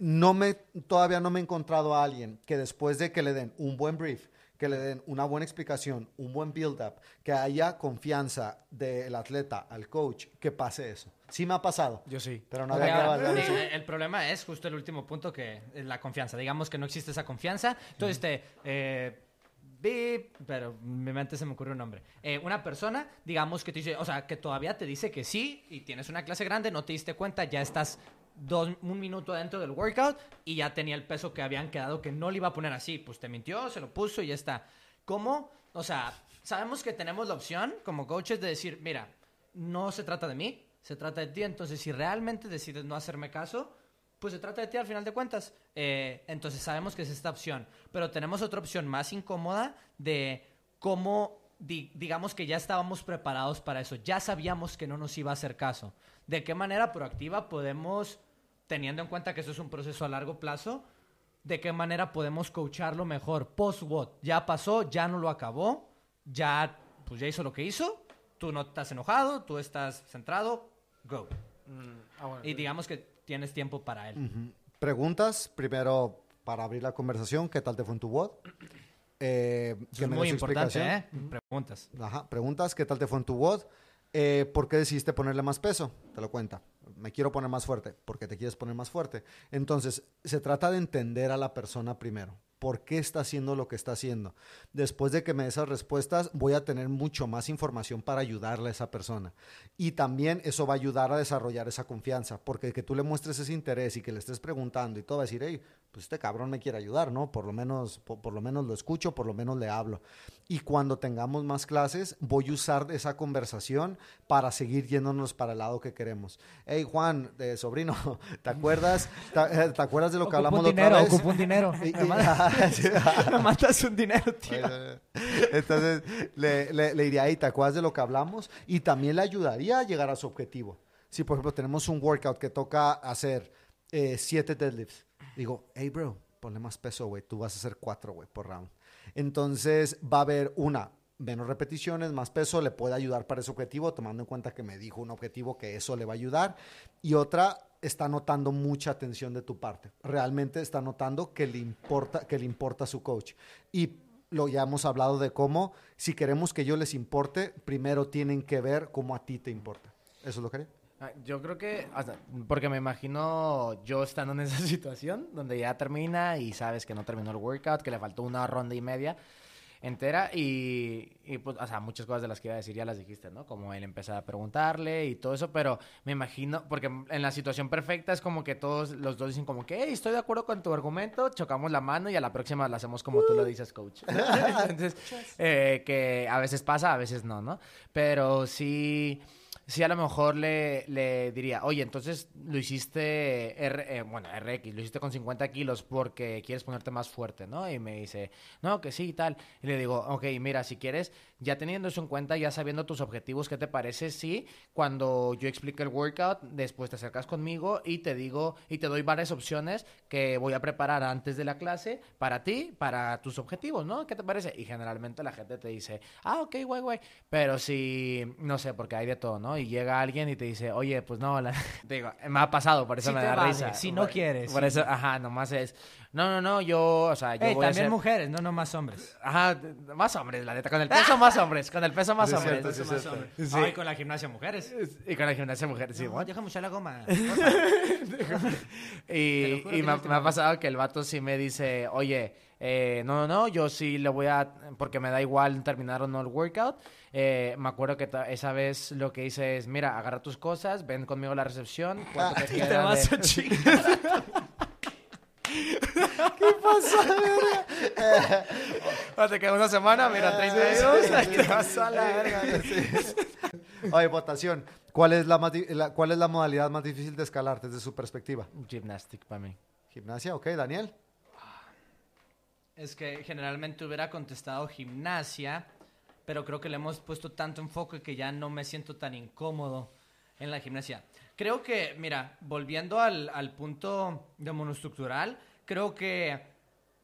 no me, todavía no me he encontrado a alguien que después de que le den un buen brief, que le den una buena explicación, un buen build-up, que haya confianza del atleta al coach, que pase eso. Sí me ha pasado. Yo sí. Pero no había que El problema es justo el último punto, que es la confianza. Digamos que no existe esa confianza. Entonces, este... Eh, pero mi mente se me ocurre un nombre. Eh, una persona, digamos que te dice, o sea, que todavía te dice que sí y tienes una clase grande, no te diste cuenta, ya estás dos, un minuto dentro del workout y ya tenía el peso que habían quedado que no le iba a poner así. Pues te mintió, se lo puso y ya está. ¿Cómo? O sea, sabemos que tenemos la opción como coaches de decir, mira, no se trata de mí, se trata de ti. Entonces, si realmente decides no hacerme caso, pues se trata de ti al final de cuentas. Eh, entonces sabemos que es esta opción. Pero tenemos otra opción más incómoda de cómo, digamos que ya estábamos preparados para eso. Ya sabíamos que no nos iba a hacer caso. ¿De qué manera proactiva podemos teniendo en cuenta que eso es un proceso a largo plazo, de qué manera podemos coacharlo mejor. Post-what, ya pasó, ya no lo acabó, ya, pues ya hizo lo que hizo, tú no estás enojado, tú estás centrado, go. Mm, ah, y digamos que tienes tiempo para él. Preguntas, primero para abrir la conversación, ¿qué tal te fue en tu WOD? Eh, es muy importante, ¿eh? Preguntas. Ajá, preguntas, ¿qué tal te fue en tu WOD? Eh, ¿Por qué decidiste ponerle más peso? Te lo cuenta me quiero poner más fuerte, porque te quieres poner más fuerte. Entonces, se trata de entender a la persona primero. Por qué está haciendo lo que está haciendo. Después de que me dé esas respuestas, voy a tener mucho más información para ayudarle a esa persona. Y también eso va a ayudar a desarrollar esa confianza, porque que tú le muestres ese interés y que le estés preguntando y todo, va a decir, hey, pues este cabrón me quiere ayudar, ¿no? Por lo menos, por, lo menos lo escucho, por lo menos le hablo. Y cuando tengamos más clases, voy a usar esa conversación para seguir yéndonos para el lado que queremos. Hey, Juan, de sobrino, ¿te acuerdas? ¿Te, acuerdas de lo que hablamos la otra vez? Ocupo un dinero. me matas un dinero, tío. Entonces, le, le, le diría, hey, ¿te acuerdas de lo que hablamos? Y también le ayudaría a llegar a su objetivo. Si, por ejemplo, tenemos un workout que toca hacer eh, siete deadlifts digo, hey, bro, ponle más peso, güey. Tú vas a hacer cuatro, güey, por round. Entonces va a haber una, menos repeticiones, más peso, le puede ayudar para ese objetivo, tomando en cuenta que me dijo un objetivo que eso le va a ayudar. Y otra, está notando mucha atención de tu parte. Realmente está notando que le importa, que le importa su coach. Y lo ya hemos hablado de cómo, si queremos que yo les importe, primero tienen que ver cómo a ti te importa. Eso es lo que haría. Ah, yo creo que, porque me imagino yo estando en esa situación, donde ya termina y sabes que no terminó el workout, que le faltó una ronda y media entera y, y pues, o sea, muchas cosas de las que iba a decir ya las dijiste, ¿no? Como él empezar a preguntarle y todo eso, pero me imagino, porque en la situación perfecta es como que todos los dos dicen como que, hey, estoy de acuerdo con tu argumento, chocamos la mano y a la próxima la hacemos como tú lo dices, coach. Entonces, eh, que a veces pasa, a veces no, ¿no? Pero sí sí a lo mejor le, le diría, oye, entonces lo hiciste, R, eh, bueno, RX, lo hiciste con 50 kilos porque quieres ponerte más fuerte, ¿no? Y me dice, no, que sí y tal. Y le digo, ok, mira, si quieres, ya teniendo eso en cuenta, ya sabiendo tus objetivos, ¿qué te parece si cuando yo explique el workout, después te acercas conmigo y te digo, y te doy varias opciones que voy a preparar antes de la clase para ti, para tus objetivos, ¿no? ¿Qué te parece? Y generalmente la gente te dice, ah, ok, guay, guay. Pero si, no sé, porque hay de todo, ¿no? Y llega alguien y te dice, oye, pues no, te digo, me ha pasado, por eso me da risa. Si no quieres. Por eso, ajá, nomás es, no, no, no, yo, o sea, yo voy también a mujeres, no, no más hombres. Ajá, más hombres, la neta, con el peso más hombres, con el peso más hombres. Ay, con la gimnasia mujeres. Y con la gimnasia mujeres, sí. No, deja mucho la goma. y y me, ha pasado que el vato sí me dice, oye, eh, no, no, no, yo sí le voy a, porque me da igual terminar o no el workout. Eh, me acuerdo que esa vez lo que hice es, mira, agarra tus cosas, ven conmigo a la recepción. ¿Cuánto te, te vas a chingar. ¿Qué pasa, verga? te queda una semana, mira, 30 euros, te vas a la verga. Oye, votación. ¿Cuál es la, ¿Cuál es la modalidad más difícil de escalar desde su perspectiva? Gymnastic para mí. Gimnasia, ok, Daniel. Es que generalmente hubiera contestado gimnasia, pero creo que le hemos puesto tanto enfoque que ya no me siento tan incómodo en la gimnasia. Creo que, mira, volviendo al, al punto de monoestructural, creo que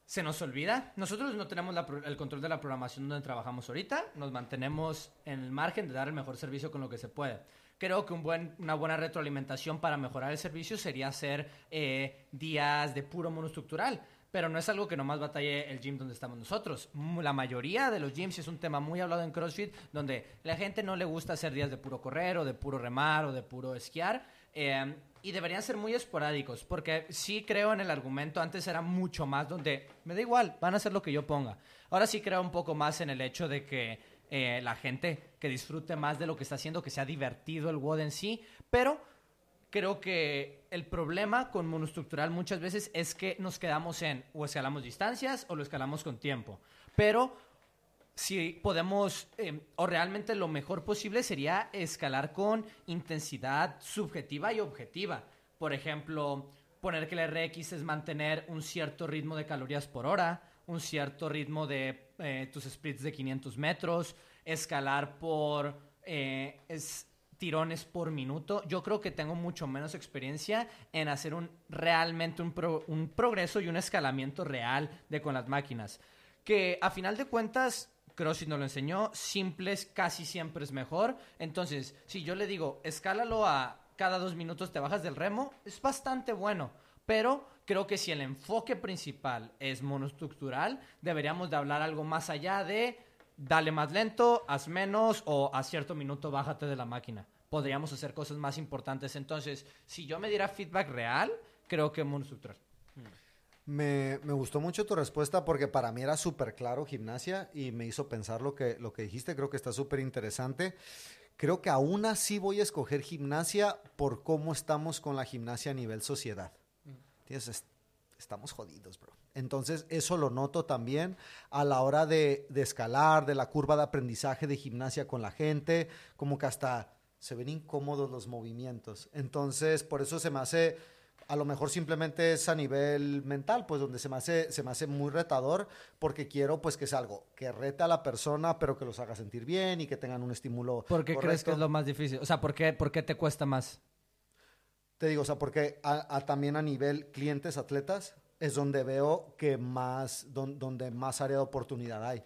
se nos olvida. Nosotros no tenemos el control de la programación donde trabajamos ahorita. Nos mantenemos en el margen de dar el mejor servicio con lo que se puede. Creo que un buen, una buena retroalimentación para mejorar el servicio sería hacer eh, días de puro monoestructural pero no es algo que nomás batalle el gym donde estamos nosotros. La mayoría de los gyms es un tema muy hablado en CrossFit, donde la gente no le gusta hacer días de puro correr o de puro remar o de puro esquiar. Em, y deberían ser muy esporádicos, porque sí creo en el argumento, antes era mucho más donde me da igual, van a hacer lo que yo ponga. Ahora sí creo un poco más en el hecho de que eh, la gente que disfrute más de lo que está haciendo, que sea divertido el WOD en sí, pero creo que el problema con monoestructural muchas veces es que nos quedamos en o escalamos distancias o lo escalamos con tiempo. Pero si podemos, em, o realmente lo mejor posible sería escalar con intensidad subjetiva y objetiva. Por ejemplo, poner que el RX es mantener un cierto ritmo de calorías por hora, un cierto ritmo de eh, tus splits de 500 metros, escalar por... Eh, es, tirones por minuto. Yo creo que tengo mucho menos experiencia en hacer un realmente un, un progreso y un escalamiento real de con las máquinas. Que a final de cuentas, CrossFit nos lo enseñó, simples casi siempre es mejor. Entonces, si yo le digo, escálalo a cada dos minutos te bajas del remo, es bastante bueno. Pero creo que si el enfoque principal es monoestructural, deberíamos de hablar algo más allá de dale más lento, haz menos o a cierto minuto bájate de la máquina. Podríamos hacer cosas más importantes. Entonces, si yo me diera feedback real, creo que monoestructural. Me, me, gustó mucho tu respuesta porque para mí era súper claro gimnasia y me hizo pensar lo que, lo que dijiste. Creo que está súper interesante. Creo que aún así voy a escoger gimnasia por cómo estamos con la gimnasia a nivel sociedad. Mm. estamos jodidos, bro. Entonces, eso lo noto también a la hora de, de, escalar, de la curva de aprendizaje de gimnasia con la gente, como que hasta se ven incómodos los movimientos. Entonces, por eso se me hace a lo mejor simplemente es a nivel mental, pues donde se me hace, se me hace muy retador porque quiero pues que sea algo que rete a la persona, pero que los haga sentir bien y que tengan un estímulo. ¿Por qué crees que es lo más difícil? O sea, ¿por qué, por qué te cuesta más? Te digo, o sea, porque a, también a nivel clientes, atletas, es donde veo que más, donde más área de oportunidad hay.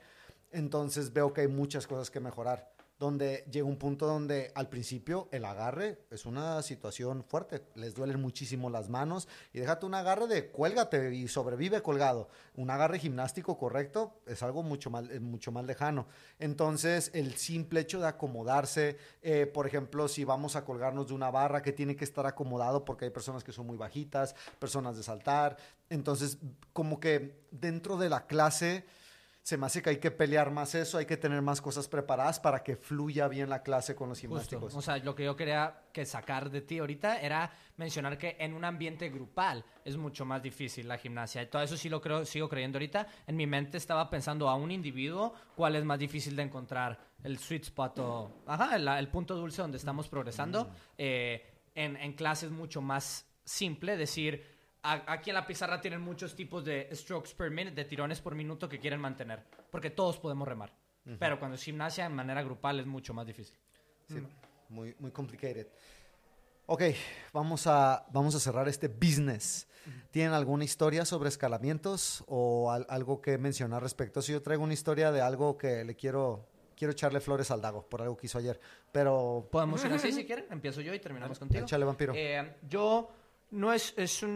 Entonces veo que hay muchas cosas que mejorar donde llega un punto donde al principio el agarre es una situación fuerte, les duelen muchísimo las manos y déjate un agarre de cuélgate y sobrevive colgado. Un agarre gimnástico correcto es algo mucho más, mucho más lejano. Entonces el simple hecho de acomodarse, eh, por ejemplo, si vamos a colgarnos de una barra que tiene que estar acomodado porque hay personas que son muy bajitas, personas de saltar, entonces como que dentro de la clase se me hace que hay que pelear más eso, hay que tener más cosas preparadas para que fluya bien la clase con los gimnásticos. O sea, lo que yo quería que sacar de ti ahorita era mencionar que en un ambiente grupal es mucho más difícil la gimnasia. Y todo eso sí lo creo, sigo creyendo ahorita. En mi mente estaba pensando a un individuo cuál es más difícil de encontrar el sweet spot o ajá, el, punto dulce donde estamos progresando. Mm. Eh, en, en clases mucho más simple, decir aquí en la pizarra tienen muchos tipos de strokes per minute, de tirones por minuto que quieren mantener, porque todos podemos remar. Pero cuando es gimnasia en manera grupal es mucho más difícil. Sí, muy, muy complicated. Ok, vamos a, vamos a cerrar este business. ¿Tienen alguna historia sobre escalamientos o algo que mencionar respecto? Si yo traigo una historia de algo que le quiero, quiero echarle flores al Dago por algo que hizo ayer, pero... Podemos ir así si quieren. Empiezo yo y terminamos contigo. Échale, vampiro. Eh, yo no es,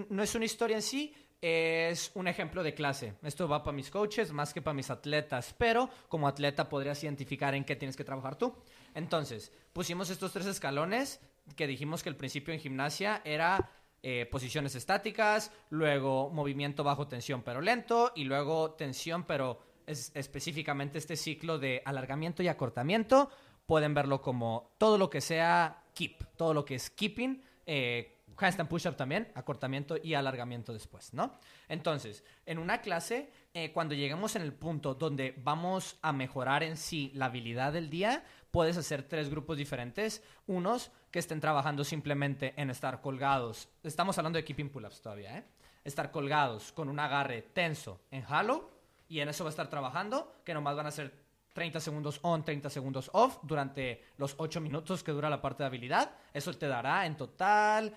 no es una historia en sí, es un ejemplo de clase. Esto va para mis coaches más que para mis atletas, pero como atleta podrías identificar en qué tienes que trabajar tú. Entonces, pusimos estos tres escalones que dijimos que el principio en gimnasia era eh, posiciones estáticas, luego movimiento bajo tensión pero lento y luego tensión pero es específicamente este ciclo de alargamiento y acortamiento. Pueden verlo como todo lo que sea keep, todo lo que es keeping. Eh, handstand push-up también, acortamiento y alargamiento después, ¿no? Entonces, en una clase, eh, cuando lleguemos en el punto donde vamos a mejorar en sí la habilidad del día, puedes hacer tres grupos diferentes. Unos que estén trabajando simplemente en estar colgados. Estamos hablando de keeping pull-ups todavía, ¿eh? Estar colgados con un agarre tenso en hollow y en eso va a estar trabajando, que nomás van a ser 30 segundos on, 30 segundos off durante los 8 minutos que dura la parte de habilidad. Eso te dará en total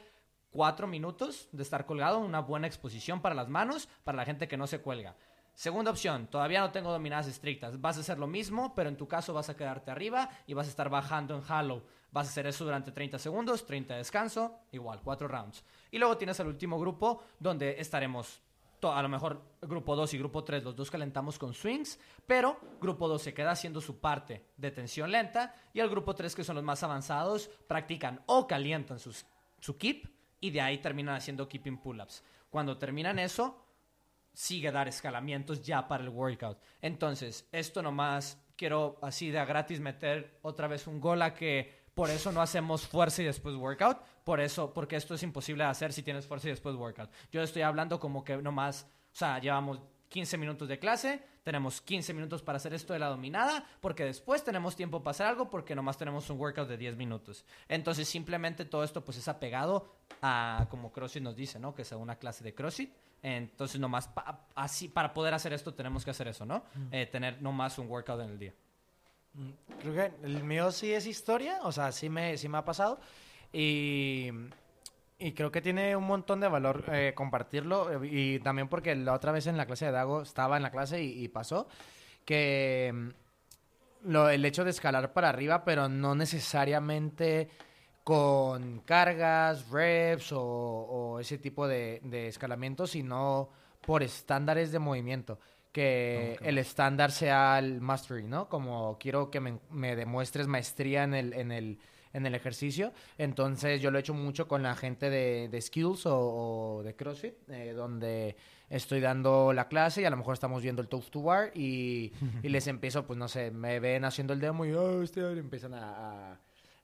cuatro minutos de estar colgado, una buena exposición para las manos, para la gente que no se cuelga. Segunda opción, todavía no tengo dominadas estrictas. Vas a hacer lo mismo, pero en tu caso vas a quedarte arriba y vas a estar bajando en hollow. Vas a hacer eso durante 30 segundos, 30 de descanso, igual, cuatro rounds. Y luego tienes el último grupo donde estaremos, a lo mejor grupo 2 y grupo 3, los dos calentamos con swings, pero grupo 2 se queda haciendo su parte de tensión lenta y el grupo 3, que son los más avanzados, practican o calientan sus, su keep y de ahí terminan haciendo keeping pull-ups. Cuando terminan eso, sigue dar escalamientos ya para el workout. Entonces, esto nomás quiero así de gratis meter otra vez un gol a que por eso no hacemos fuerza y después workout, por eso, porque esto es imposible de hacer si tienes fuerza y después workout. Yo estoy hablando como que nomás, o sea, llevamos 15 minutos de clase, tenemos 15 minutos para hacer esto de la dominada, porque después tenemos tiempo para hacer algo, porque nomás tenemos un workout de 10 minutos. Entonces, simplemente todo esto pues es apegado a, como CrossFit nos dice, ¿no? Que sea una clase de CrossFit. Entonces, nomás así, para poder hacer esto tenemos que hacer eso, ¿no? Mm. Eh, tener nomás un workout en el día. Mm, creo que el mío sí es historia, o sea, sí me, sí me ha pasado. Y y creo que tiene un montón de valor eh, compartirlo. Eh, y también porque la otra vez en la clase de Dago estaba en la clase y, pasó que mm, lo, el hecho de escalar para arriba, pero no necesariamente con cargas, reps o, ese tipo de, de escalamiento, sino por estándares de movimiento que el estándar sea el mastery, ¿no? Como quiero que me, demuestres maestría en el, en el, en el ejercicio. Entonces yo lo he hecho mucho con la gente de, de Skills o, de CrossFit, eh, donde estoy dando la clase y a lo mejor estamos viendo el Toast to Bar y, les empiezo, pues no sé, me ven haciendo el demo y oh, este, empiezan a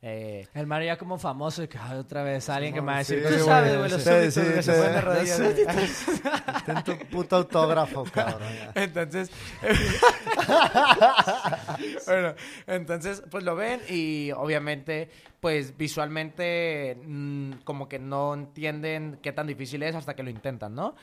eh, el Mario ya como famoso y que otra vez alguien que me va a decir, tú sabes, güey, los súbitos que se ponen de rodillas. Ten tu puto autógrafo, cabrón. Entonces, bueno, entonces, pues lo ven y obviamente, pues visualmente mm, como que no entienden qué tan difícil es hasta que lo intentan, ¿no?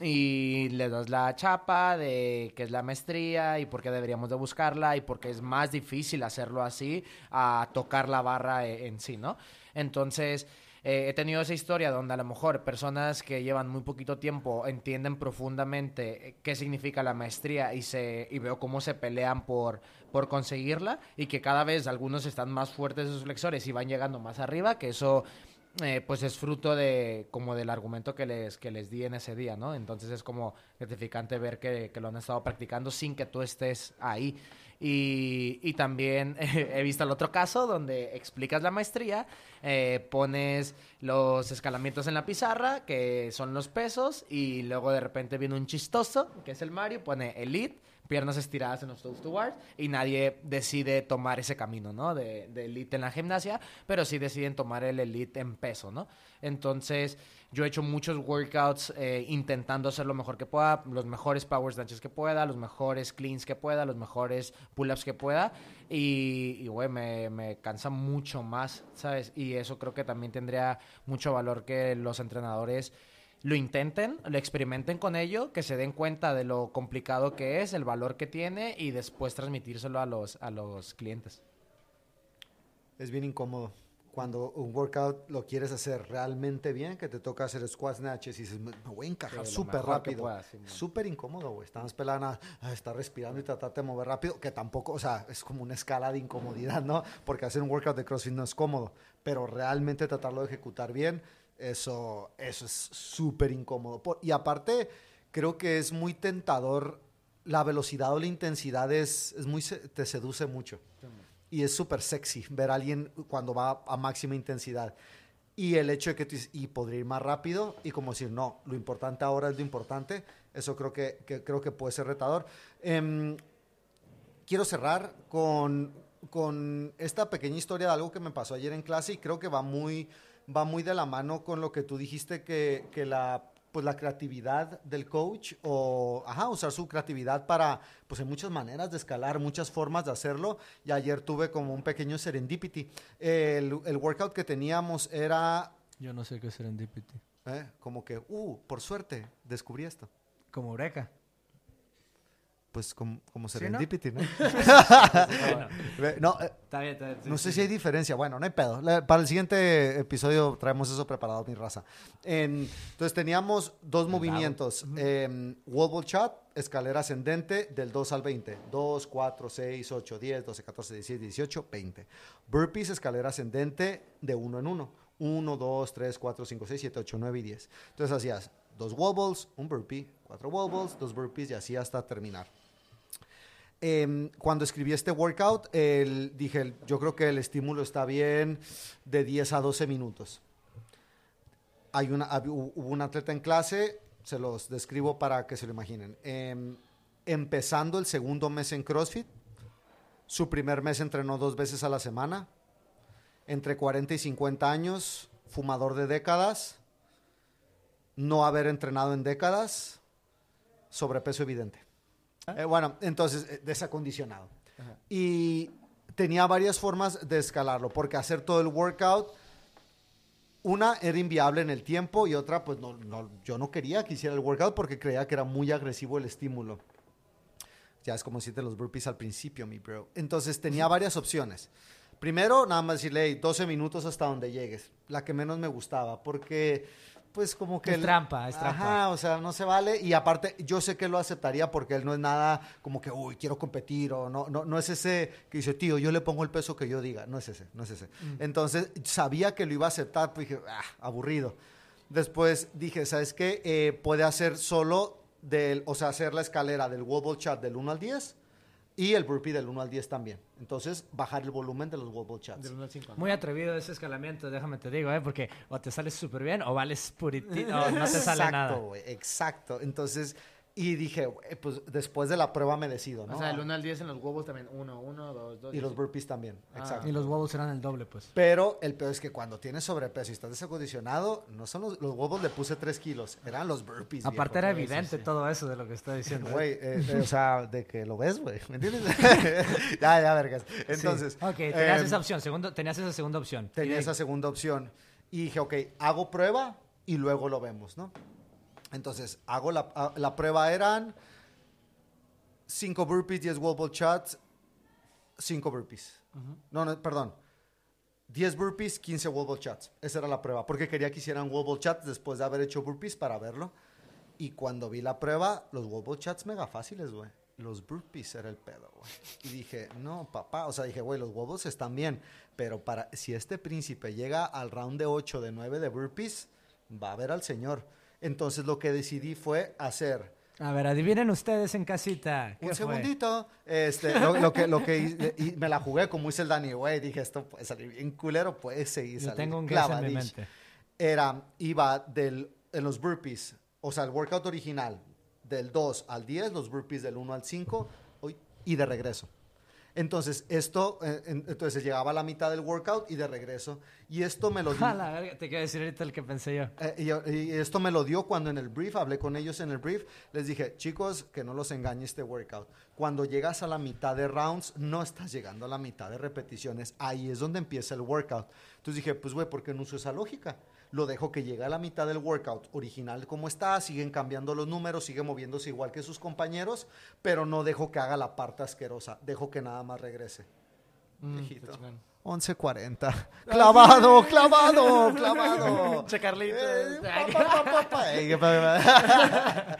Y le das la chapa de qué es la maestría y por qué deberíamos de buscarla y por qué es más difícil hacerlo así a tocar la barra e, en sí, ¿no? Entonces, eh, he tenido esa historia donde a lo mejor personas que llevan muy poquito tiempo entienden profundamente qué significa la maestría y, se, y veo cómo se pelean por, por conseguirla y que cada vez algunos están más fuertes de sus flexores y van llegando más arriba, que eso eh, pues es fruto de como del argumento que les, que les di en ese día, ¿no? Entonces es como gratificante ver que, lo han estado practicando sin que tú estés ahí. Y, y también he visto el otro caso donde explicas la maestría, eh, pones los escalamientos en la pizarra, que son los pesos, y luego de repente viene un chistoso, que es el Mario, pone Elite, piernas estiradas en los toes to y nadie decide tomar ese camino, ¿no? De, elite en la gimnasia, pero sí deciden tomar el elite en peso, ¿no? Entonces, yo he hecho muchos workouts eh, intentando hacer lo mejor que pueda, los mejores power snatches que pueda, los mejores cleans que pueda, los mejores pull-ups que pueda, y, güey, me cansa mucho más, ¿sabes? Y eso creo que también tendría mucho valor que los entrenadores lo intenten, lo experimenten con ello, que se den cuenta de lo complicado que es, el valor que tiene y después transmitírselo a los, a los clientes. Es bien incómodo cuando un workout lo quieres hacer realmente bien, que te toca hacer squat snatches y dices, me voy a encajar súper rápido. Súper incómodo, güey. Estamos pelando a, estar respirando y tratarte de mover rápido, que tampoco, o sea, es como una escala de incomodidad, ¿no? Porque hacer un workout de CrossFit no es cómodo, pero realmente tratarlo de ejecutar bien, eso, eso es súper incómodo. Y aparte, creo que es muy tentador. La velocidad o la intensidad es, es muy, te seduce mucho. Y es súper sexy ver a alguien cuando va a máxima intensidad. Y el hecho de que tú y podría ir más rápido y como decir, no, lo importante ahora es lo importante, eso creo que, creo que puede ser retador. Em, quiero cerrar con, con esta pequeña historia de algo que me pasó ayer en clase y creo que va muy, va muy de la mano con lo que tú dijiste que, que la pues la creatividad del coach o ajá, usar su creatividad para pues hay muchas maneras de escalar, muchas formas de hacerlo y ayer tuve como un pequeño serendipity. El, el workout que teníamos era yo no sé qué es serendipity. ¿Eh? Como que, uh, por suerte descubrí esto. Como Eureka pues como, como serendipity, ¿no? no, sé si hay diferencia. Bueno, no hay pedo. para el siguiente episodio traemos eso preparado, mi raza. entonces teníamos dos movimientos. Eh, wall shot, escalera ascendente del 2 al 20. 2, 4, 6, 8, 10, 12, 14, 16, 18, 20. Burpees, escalera ascendente de 1 en 1. 1, 2, 3, 4, 5, 6, 7, 8, 9 y 10. Entonces hacías dos wobbles, un burpee, cuatro wobbles, dos burpees y así hasta terminar. Em, cuando escribí este workout, dije, yo creo que el estímulo está bien de 10 a 12 minutos. Hay una, hubo un atleta en clase, se los describo para que se lo imaginen. Em, empezando el segundo mes en CrossFit, su primer mes entrenó dos veces a la semana, entre 40 y 50 años, fumador de décadas, no haber entrenado en décadas, sobrepeso evidente. Eh, bueno, entonces, eh, desacondicionado. Y tenía varias formas de escalarlo, porque hacer todo el workout, una era inviable en el tiempo y otra, pues no, yo no quería que hiciera el workout porque creía que era muy agresivo el estímulo. Ya es como decirte los burpees al principio, mi bro. Entonces tenía varias opciones. Primero, nada más decirle, 12 minutos hasta donde llegues. La que menos me gustaba, porque pues como que... Es trampa, es trampa. Ajá, o sea, no se vale. Y aparte, yo sé que lo aceptaría porque él no es nada como que, uy, quiero competir o no, no, no es ese que dice, tío, yo le pongo el peso que yo diga. No es ese, no es ese. Mm. Entonces, sabía que lo iba a aceptar, pues dije, ah, aburrido. Después dije, ¿sabes qué? Eh, puede hacer solo del, o sea, hacer la escalera del wobble chat del 1 al 10 y el burpee del 1 al 10 también. Entonces, bajar el volumen de los wobble chats. Del 1 al 5. Muy atrevido ese escalamiento, déjame te digo, ¿eh? Porque o te sales súper bien o vales puritito, o no te sale nada. Exacto, güey, exacto. Entonces, y dije, güey, pues después de la prueba me decido, ¿no? O sea, del 1 al 10 en los huevos también. 1, 1, 2, 2. y los burpees también, Ah. exacto. Y los huevos serán el doble, pues. Pero el peor es que cuando tienes sobrepeso y estás desacondicionado, no son los, los huevos le puse 3 kilos, eran los burpees. Aparte viejo. era evidente todo eso de lo que está diciendo. ¿eh? Güey, eh, eh, o sea, de que lo ves, güey, ¿me entiendes? ya, ya, vergas. Entonces, Ok, tenías em, esa opción, segundo, tenías esa segunda opción. tenía esa segunda opción. Y dije, ok, hago prueba y luego lo vemos, ¿no? Entonces, hago la, a- la prueba eran 5 burpees, 10 wobble chats, 5 burpees. No, no, perdón. 10 burpees, 15 wobble chats. Esa era la prueba, porque quería que hicieran wobble chats después de haber hecho burpees para verlo. Y cuando vi la prueba, los wobble chats mega fáciles, güey. Los burpees era el pedo, güey. Y dije, no, papá. O sea, dije, güey, los wobbles están bien. Pero para si este príncipe llega al round de 8, de 9 de burpees, va a ver al señor. Entonces lo que decidí fue hacer A ver, adivinen ustedes en casita. ¿qué un fue? segundito. Este, lo, lo que, lo que y me la jugué como hice el Danny, güey. Dije, esto puede salir bien culero, puede seguir salir tengo un guess en mi mente. Era, iba del, en los burpees, o sea, el workout original, del 2 al 10, los burpees del 1 al 5, uy, y de regreso. Entonces, esto, eh, en- entonces llegaba a la mitad del workout y de regreso. Y esto me lo di- A la verga, te quiero decir ahorita el que pensé yo. eh, y, y esto me lo dio cuando en el brief, hablé con ellos en el brief, les dije, chicos, que no los engañe este workout. Cuando llegas a la mitad de rounds, no estás llegando a la mitad de repeticiones. Ahí es donde empieza el workout. Entonces dije, pues güey, ¿por qué no uso esa lógica? Lo dejo que llegue a la mitad del workout original como está, siguen cambiando los números, sigue moviéndose igual que sus compañeros, pero no dejo que haga la parte asquerosa, dejo que nada más regrese. Mm, Viejito. 11.40. Clavado, clavado, clavado. Che, Carlitos. Pa, pa, pa, pa. Pa, pa.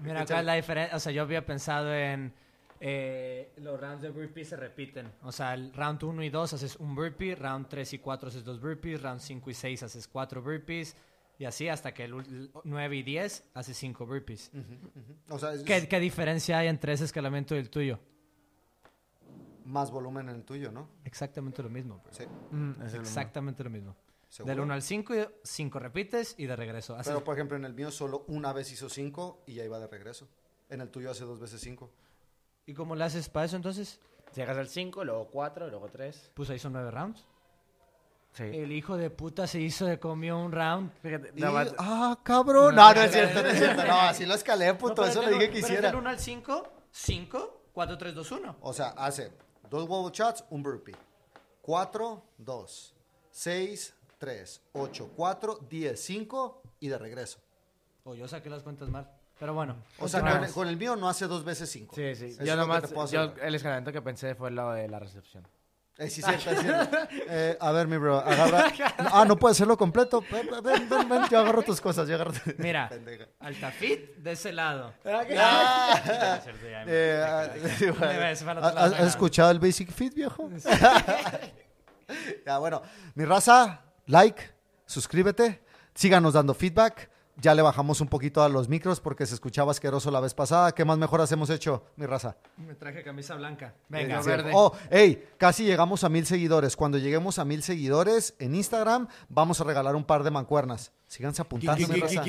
Mira, ¿cuál es la diferencia? O sea, yo había pensado en eh, los rounds de burpee se repiten. O sea, el round 1 y 2 haces un burpee, round 3 y 4 haces dos burpees, round 5 y 6 haces 4 burpees. Y así hasta que el 9 y 10 haces 5 burpees. O sea, es ¿Qué, ¿Qué diferencia hay entre ese escalamiento y el tuyo? más volumen en el tuyo, ¿no? Exactamente lo mismo. bro. Sí, Mm, es Exactamente lo mismo. seguro. Del 1 al 5, 5 repites y de regreso. Haces- Pero, por ejemplo, en el mío solo una vez hizo 5 y ya iba de regreso. En el tuyo hace dos veces 5. ¿Y cómo le haces para eso entonces? Llegas al 5, luego 4, luego 3. Pues ahí son 9 rounds. Sí. El hijo de puta se hizo de comió un round. Fíjate, Y- más- ah, cabrón. No, no es cierto, no es cierto. No, así lo escalé, puto. eso le dije que hiciera. Del 1 al 5, 5, 4, 3, 2, 1. O sea, hace dos wobble shots, un burpee. 4, 2, 6, 3, 8, 4, 10, 5 y de regreso. O yo saqué las cuentas mal. Pero bueno. O sea, con, con el mío no hace dos veces 5. Sí, sí. Eso Yo nomás, yo, el escalamiento que pensé fue lo de la recepción. Eh, sí, cierto, es cierto. Eh, a ver, mi bro, agarra. Ah, no puede hacerlo completo. Ven, ven, ven, yo agarro tus cosas, yo agarro. Mira. Altafit de ese lado. Ah. Eh, ah, ¿Has, lado, escuchado el Basic Fit, viejo? ya, bueno. Mi raza, like, suscríbete, síganos dando feedback. Ya le bajamos un poquito a los micros porque se escuchaba asqueroso la vez pasada. ¿Qué más mejoras hemos hecho, mi raza? Me traje camisa blanca. Venga, verde. Oh, hey, casi llegamos a mil seguidores. Cuando lleguemos a mil seguidores en Instagram, vamos a regalar un par de mancuernas. Síganse apuntando, mi raza.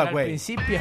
Al principio.